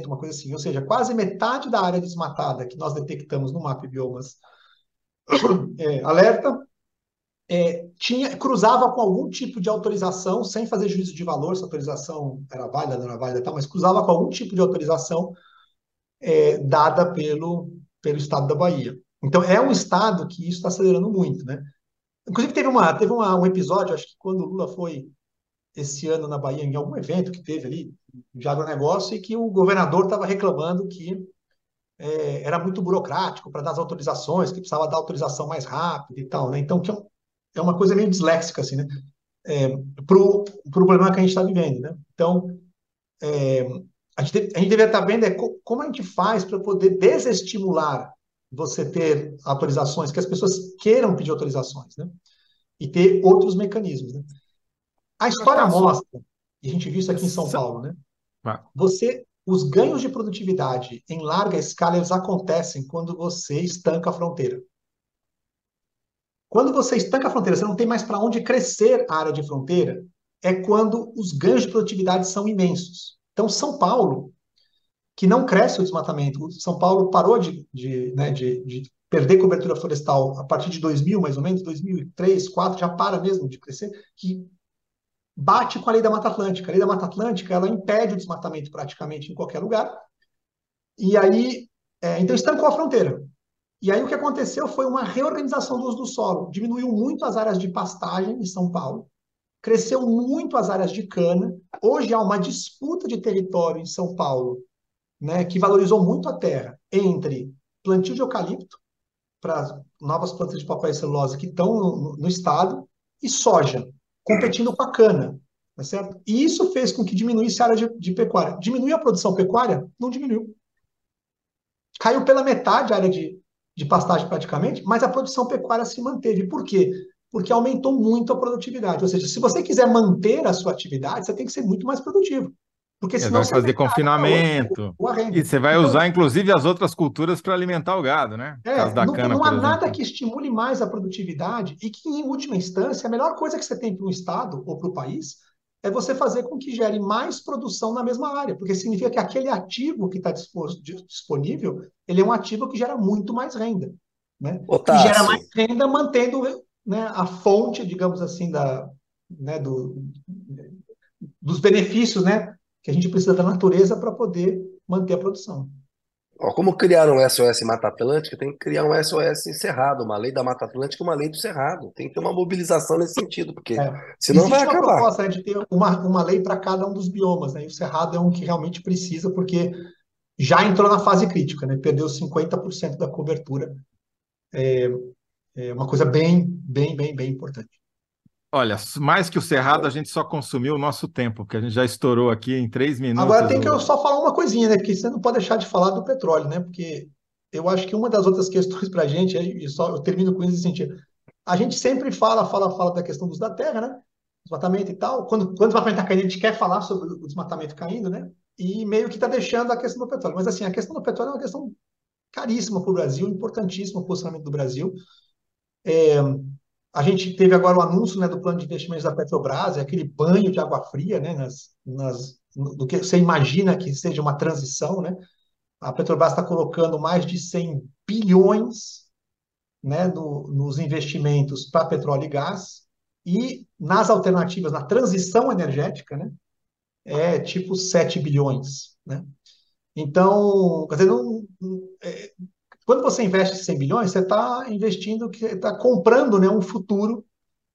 uma coisa assim. Ou seja, quase metade da área desmatada que nós detectamos no mapa biomas é, alerta é, tinha, cruzava com algum tipo de autorização, sem fazer juízo de valor, se a autorização era válida, não era válida, tal, mas cruzava com algum tipo de autorização é, dada pelo, pelo Estado da Bahia. Então, é um Estado que isso está acelerando muito, né? Inclusive, teve, uma, teve uma, um episódio, acho que quando o Lula foi esse ano na Bahia, em algum evento que teve ali, de agronegócio, e que o governador estava reclamando que é, era muito burocrático para dar as autorizações, que precisava dar autorização mais rápido e tal, né? Então, que é, um, é uma coisa meio disléxica, assim, né? É, para o pro problema que a gente está vivendo, né? Então, é, a, gente, a gente deveria estar tá vendo é co, como a gente faz para poder desestimular você ter autorizações, que as pessoas queiram pedir autorizações, né? E ter outros mecanismos, né? A história mostra, e a gente viu isso aqui em São Paulo, né? Você, os ganhos de produtividade em larga escala, eles acontecem quando você estanca a fronteira. Quando você estanca a fronteira, você não tem mais para onde crescer a área de fronteira, é quando os ganhos de produtividade são imensos. Então, São Paulo que não cresce o desmatamento. São Paulo parou de, de, né, de, de, perder cobertura florestal a partir de 2000, mais ou menos, 2003, 2004, já para mesmo de crescer, que bate com a lei da Mata Atlântica. A lei da Mata Atlântica, ela impede o desmatamento praticamente em qualquer lugar. E aí, é, então estancou a fronteira. E aí o que aconteceu foi uma reorganização do uso do solo. Diminuiu muito as áreas de pastagem em São Paulo, cresceu muito as áreas de cana. Hoje há uma disputa de território em São Paulo né, que valorizou muito a terra entre plantio de eucalipto para novas plantas de papel e celulose que estão no, no, estado e soja, competindo com a cana, tá certo? E isso fez com que diminuísse a área de, de pecuária. Diminuiu a produção pecuária? Não diminuiu. Caiu pela metade a área de, de pastagem praticamente, mas a produção pecuária se manteve. Por quê? Porque aumentou muito a produtividade. Ou seja, se você quiser manter a sua atividade, você tem que ser muito mais produtivo. Porque senão vai fazer confinamento. O, o e você vai então, usar, inclusive, as outras culturas para alimentar o gado, né? É, da não, cana, não há nada que estimule mais a produtividade e que, em última instância, a melhor coisa que você tem para um Estado ou para o país é você fazer com que gere mais produção na mesma área, porque significa que aquele ativo que está disponível, ele é um ativo que gera muito mais renda. Né? E gera mais renda mantendo né, a fonte, digamos assim, da, né, do, dos benefícios né, que a gente precisa da natureza para poder manter a produção. Como criar um SOS Mata Atlântica, tem que criar um SOS Cerrado, uma lei da Mata Atlântica, uma lei do Cerrado. Tem que ter uma mobilização nesse sentido, porque é. senão Existe vai acabar. uma proposta né, de ter uma, uma lei para cada um dos biomas, né? E o Cerrado é um que realmente precisa, porque já entrou na fase crítica, né? Perdeu 50% da cobertura. É, é uma coisa bem, bem, bem, bem importante. Olha, mais que o Cerrado, a gente só consumiu o nosso tempo, porque a gente já estourou aqui em três minutos. Agora tem que eu só falar uma coisinha, né? Porque você não pode deixar de falar do petróleo, né? Porque eu acho que uma das outras questões para a gente, e só eu termino com isso nesse sentido, a gente sempre fala, fala, fala da questão dos da terra, né? desmatamento e tal. Quando, quando o desmatamento está caindo, a gente quer falar sobre o desmatamento caindo, né? E meio que está deixando a questão do petróleo. Mas assim, a questão do petróleo é uma questão caríssima para o Brasil, importantíssima para o posicionamento do Brasil. É, a gente teve agora o anúncio né, do plano de investimentos da Petrobras, é aquele banho de água fria, né, nas, nas, do que você imagina que seja uma transição, né? A Petrobras está colocando mais de 100 bilhões né, no, nos investimentos para petróleo e gás e nas alternativas, na transição energética, né, é tipo 7 bilhões. Né? Então, quer dizer, não, é, quando você investe 100 bilhões, você está investindo, está comprando né, um futuro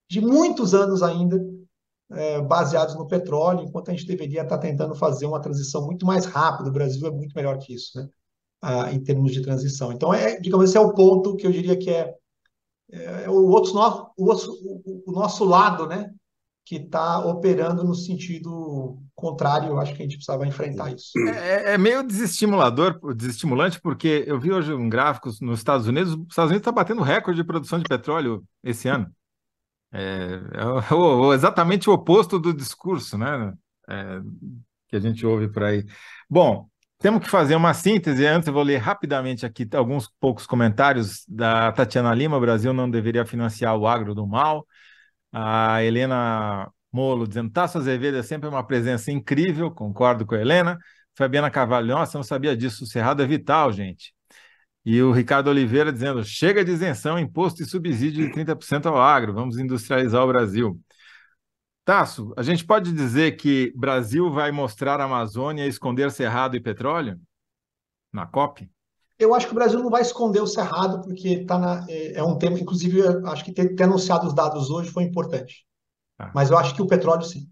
de muitos anos ainda é, baseados no petróleo, enquanto a gente deveria estar tentando fazer uma transição muito mais rápida. O Brasil é muito melhor que isso, né? Em termos de transição. Então, é, digamos, esse é o ponto que eu diria que é, é, é o, outro, o, outro, o nosso lado, né? Que está operando no sentido contrário. Eu acho que a gente precisava enfrentar isso. É, é, é, meio desestimulador, desestimulante, porque eu vi hoje um gráfico nos Estados Unidos. Os Estados Unidos está batendo recorde de produção de petróleo esse ano. É, é o, exatamente o oposto do discurso né, é, que a gente ouve por aí. Bom, temos que fazer uma síntese. Antes, eu vou ler rapidamente aqui alguns poucos comentários da Tatiana Lima. O Brasil não deveria financiar o agro do mal. A Helena Molo dizendo: Tasso Azevedo é sempre uma presença incrível, concordo com a Helena. Fabiana Carvalho, nossa, não sabia disso. O Cerrado é vital, gente. E o Ricardo Oliveira dizendo: chega de isenção, imposto e subsídio de 30% ao agro, vamos industrializar o Brasil. Tasso, a gente pode dizer que Brasil vai mostrar a Amazônia esconder cerrado e petróleo na COP? Eu acho que o Brasil não vai esconder o cerrado, porque tá na, é, é um tema, inclusive, acho que ter, ter anunciado os dados hoje foi importante. Ah. Mas eu acho que o petróleo sim.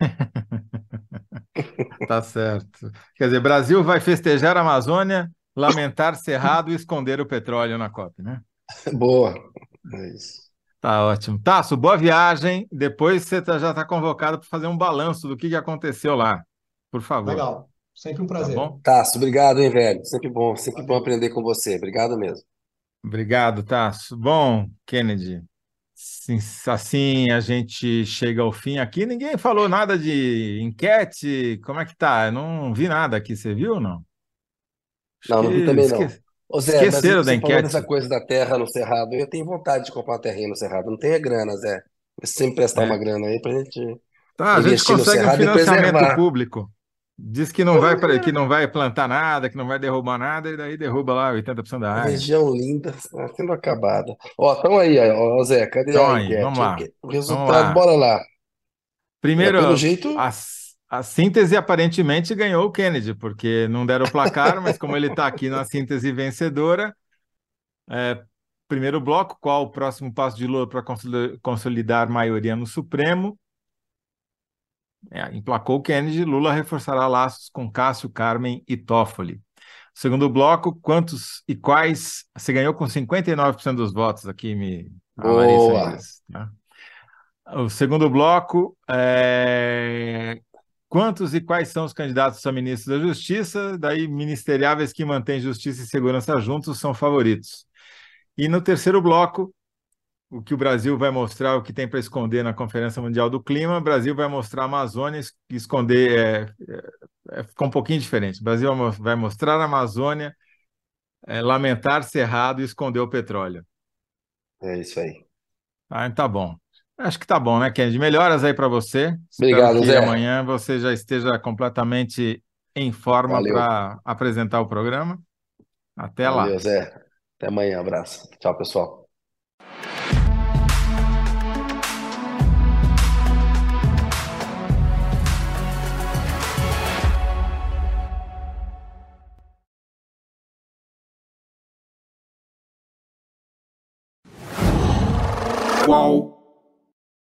tá certo. Quer dizer, Brasil vai festejar a Amazônia lamentar Cerrado e esconder o petróleo na COP, né? Boa. É isso. Tá ótimo. Tasso, boa viagem. Depois você tá, já está convocado para fazer um balanço do que, que aconteceu lá. Por favor. Legal. Sempre um prazer. Tá bom? Tasso, obrigado, hein, velho. Sempre bom, sempre bom aprender com você. Obrigado mesmo. Obrigado, Tasso. Bom, Kennedy, assim a gente chega ao fim aqui. Ninguém falou nada de enquete. Como é que tá? Eu não vi nada aqui. Você viu ou não? Não, não vi também não. Ô Zé, Esqueceram da enquete. essa coisa da terra no Cerrado. Eu tenho vontade de comprar uma terrinha no Cerrado. Não tenho grana, Zé. Sempre prestar é. uma grana aí pra gente. Tá, a gente consegue um financiamento público. Diz que não, vai, pra, que não vai plantar nada, que não vai derrubar nada, e daí derruba lá 80% da área. Região linda, tá sendo acabada. Ó, estão aí, ó, Zé, cadê então a enquete? Vamos lá. O resultado, vamos lá. bora lá. Primeiro, é, pelo jeito... as a síntese aparentemente ganhou o Kennedy, porque não deram o placar, mas como ele está aqui na síntese vencedora, é, primeiro bloco, qual o próximo passo de Lula para consolidar maioria no Supremo? É, emplacou Kennedy, Lula reforçará laços com Cássio, Carmen e Toffoli. Segundo bloco, quantos e quais? Você ganhou com 59% dos votos aqui, me. Boa. Tá? O segundo bloco, é... Quantos e quais são os candidatos a ministro da Justiça? Daí, ministeriáveis que mantêm justiça e segurança juntos são favoritos. E no terceiro bloco, o que o Brasil vai mostrar, o que tem para esconder na Conferência Mundial do Clima, o Brasil vai mostrar a Amazônia e esconder. É, é, ficou um pouquinho diferente. O Brasil vai mostrar a Amazônia, é, lamentar Cerrado e esconder o petróleo. É isso aí. Ah, tá bom. Acho que tá bom, né, Kennedy? Melhoras aí para você. Obrigado, Espero que Zé. amanhã você já esteja completamente em forma para apresentar o programa. Até Valeu, lá. Zé. Até amanhã. Abraço. Tchau, pessoal. Qual?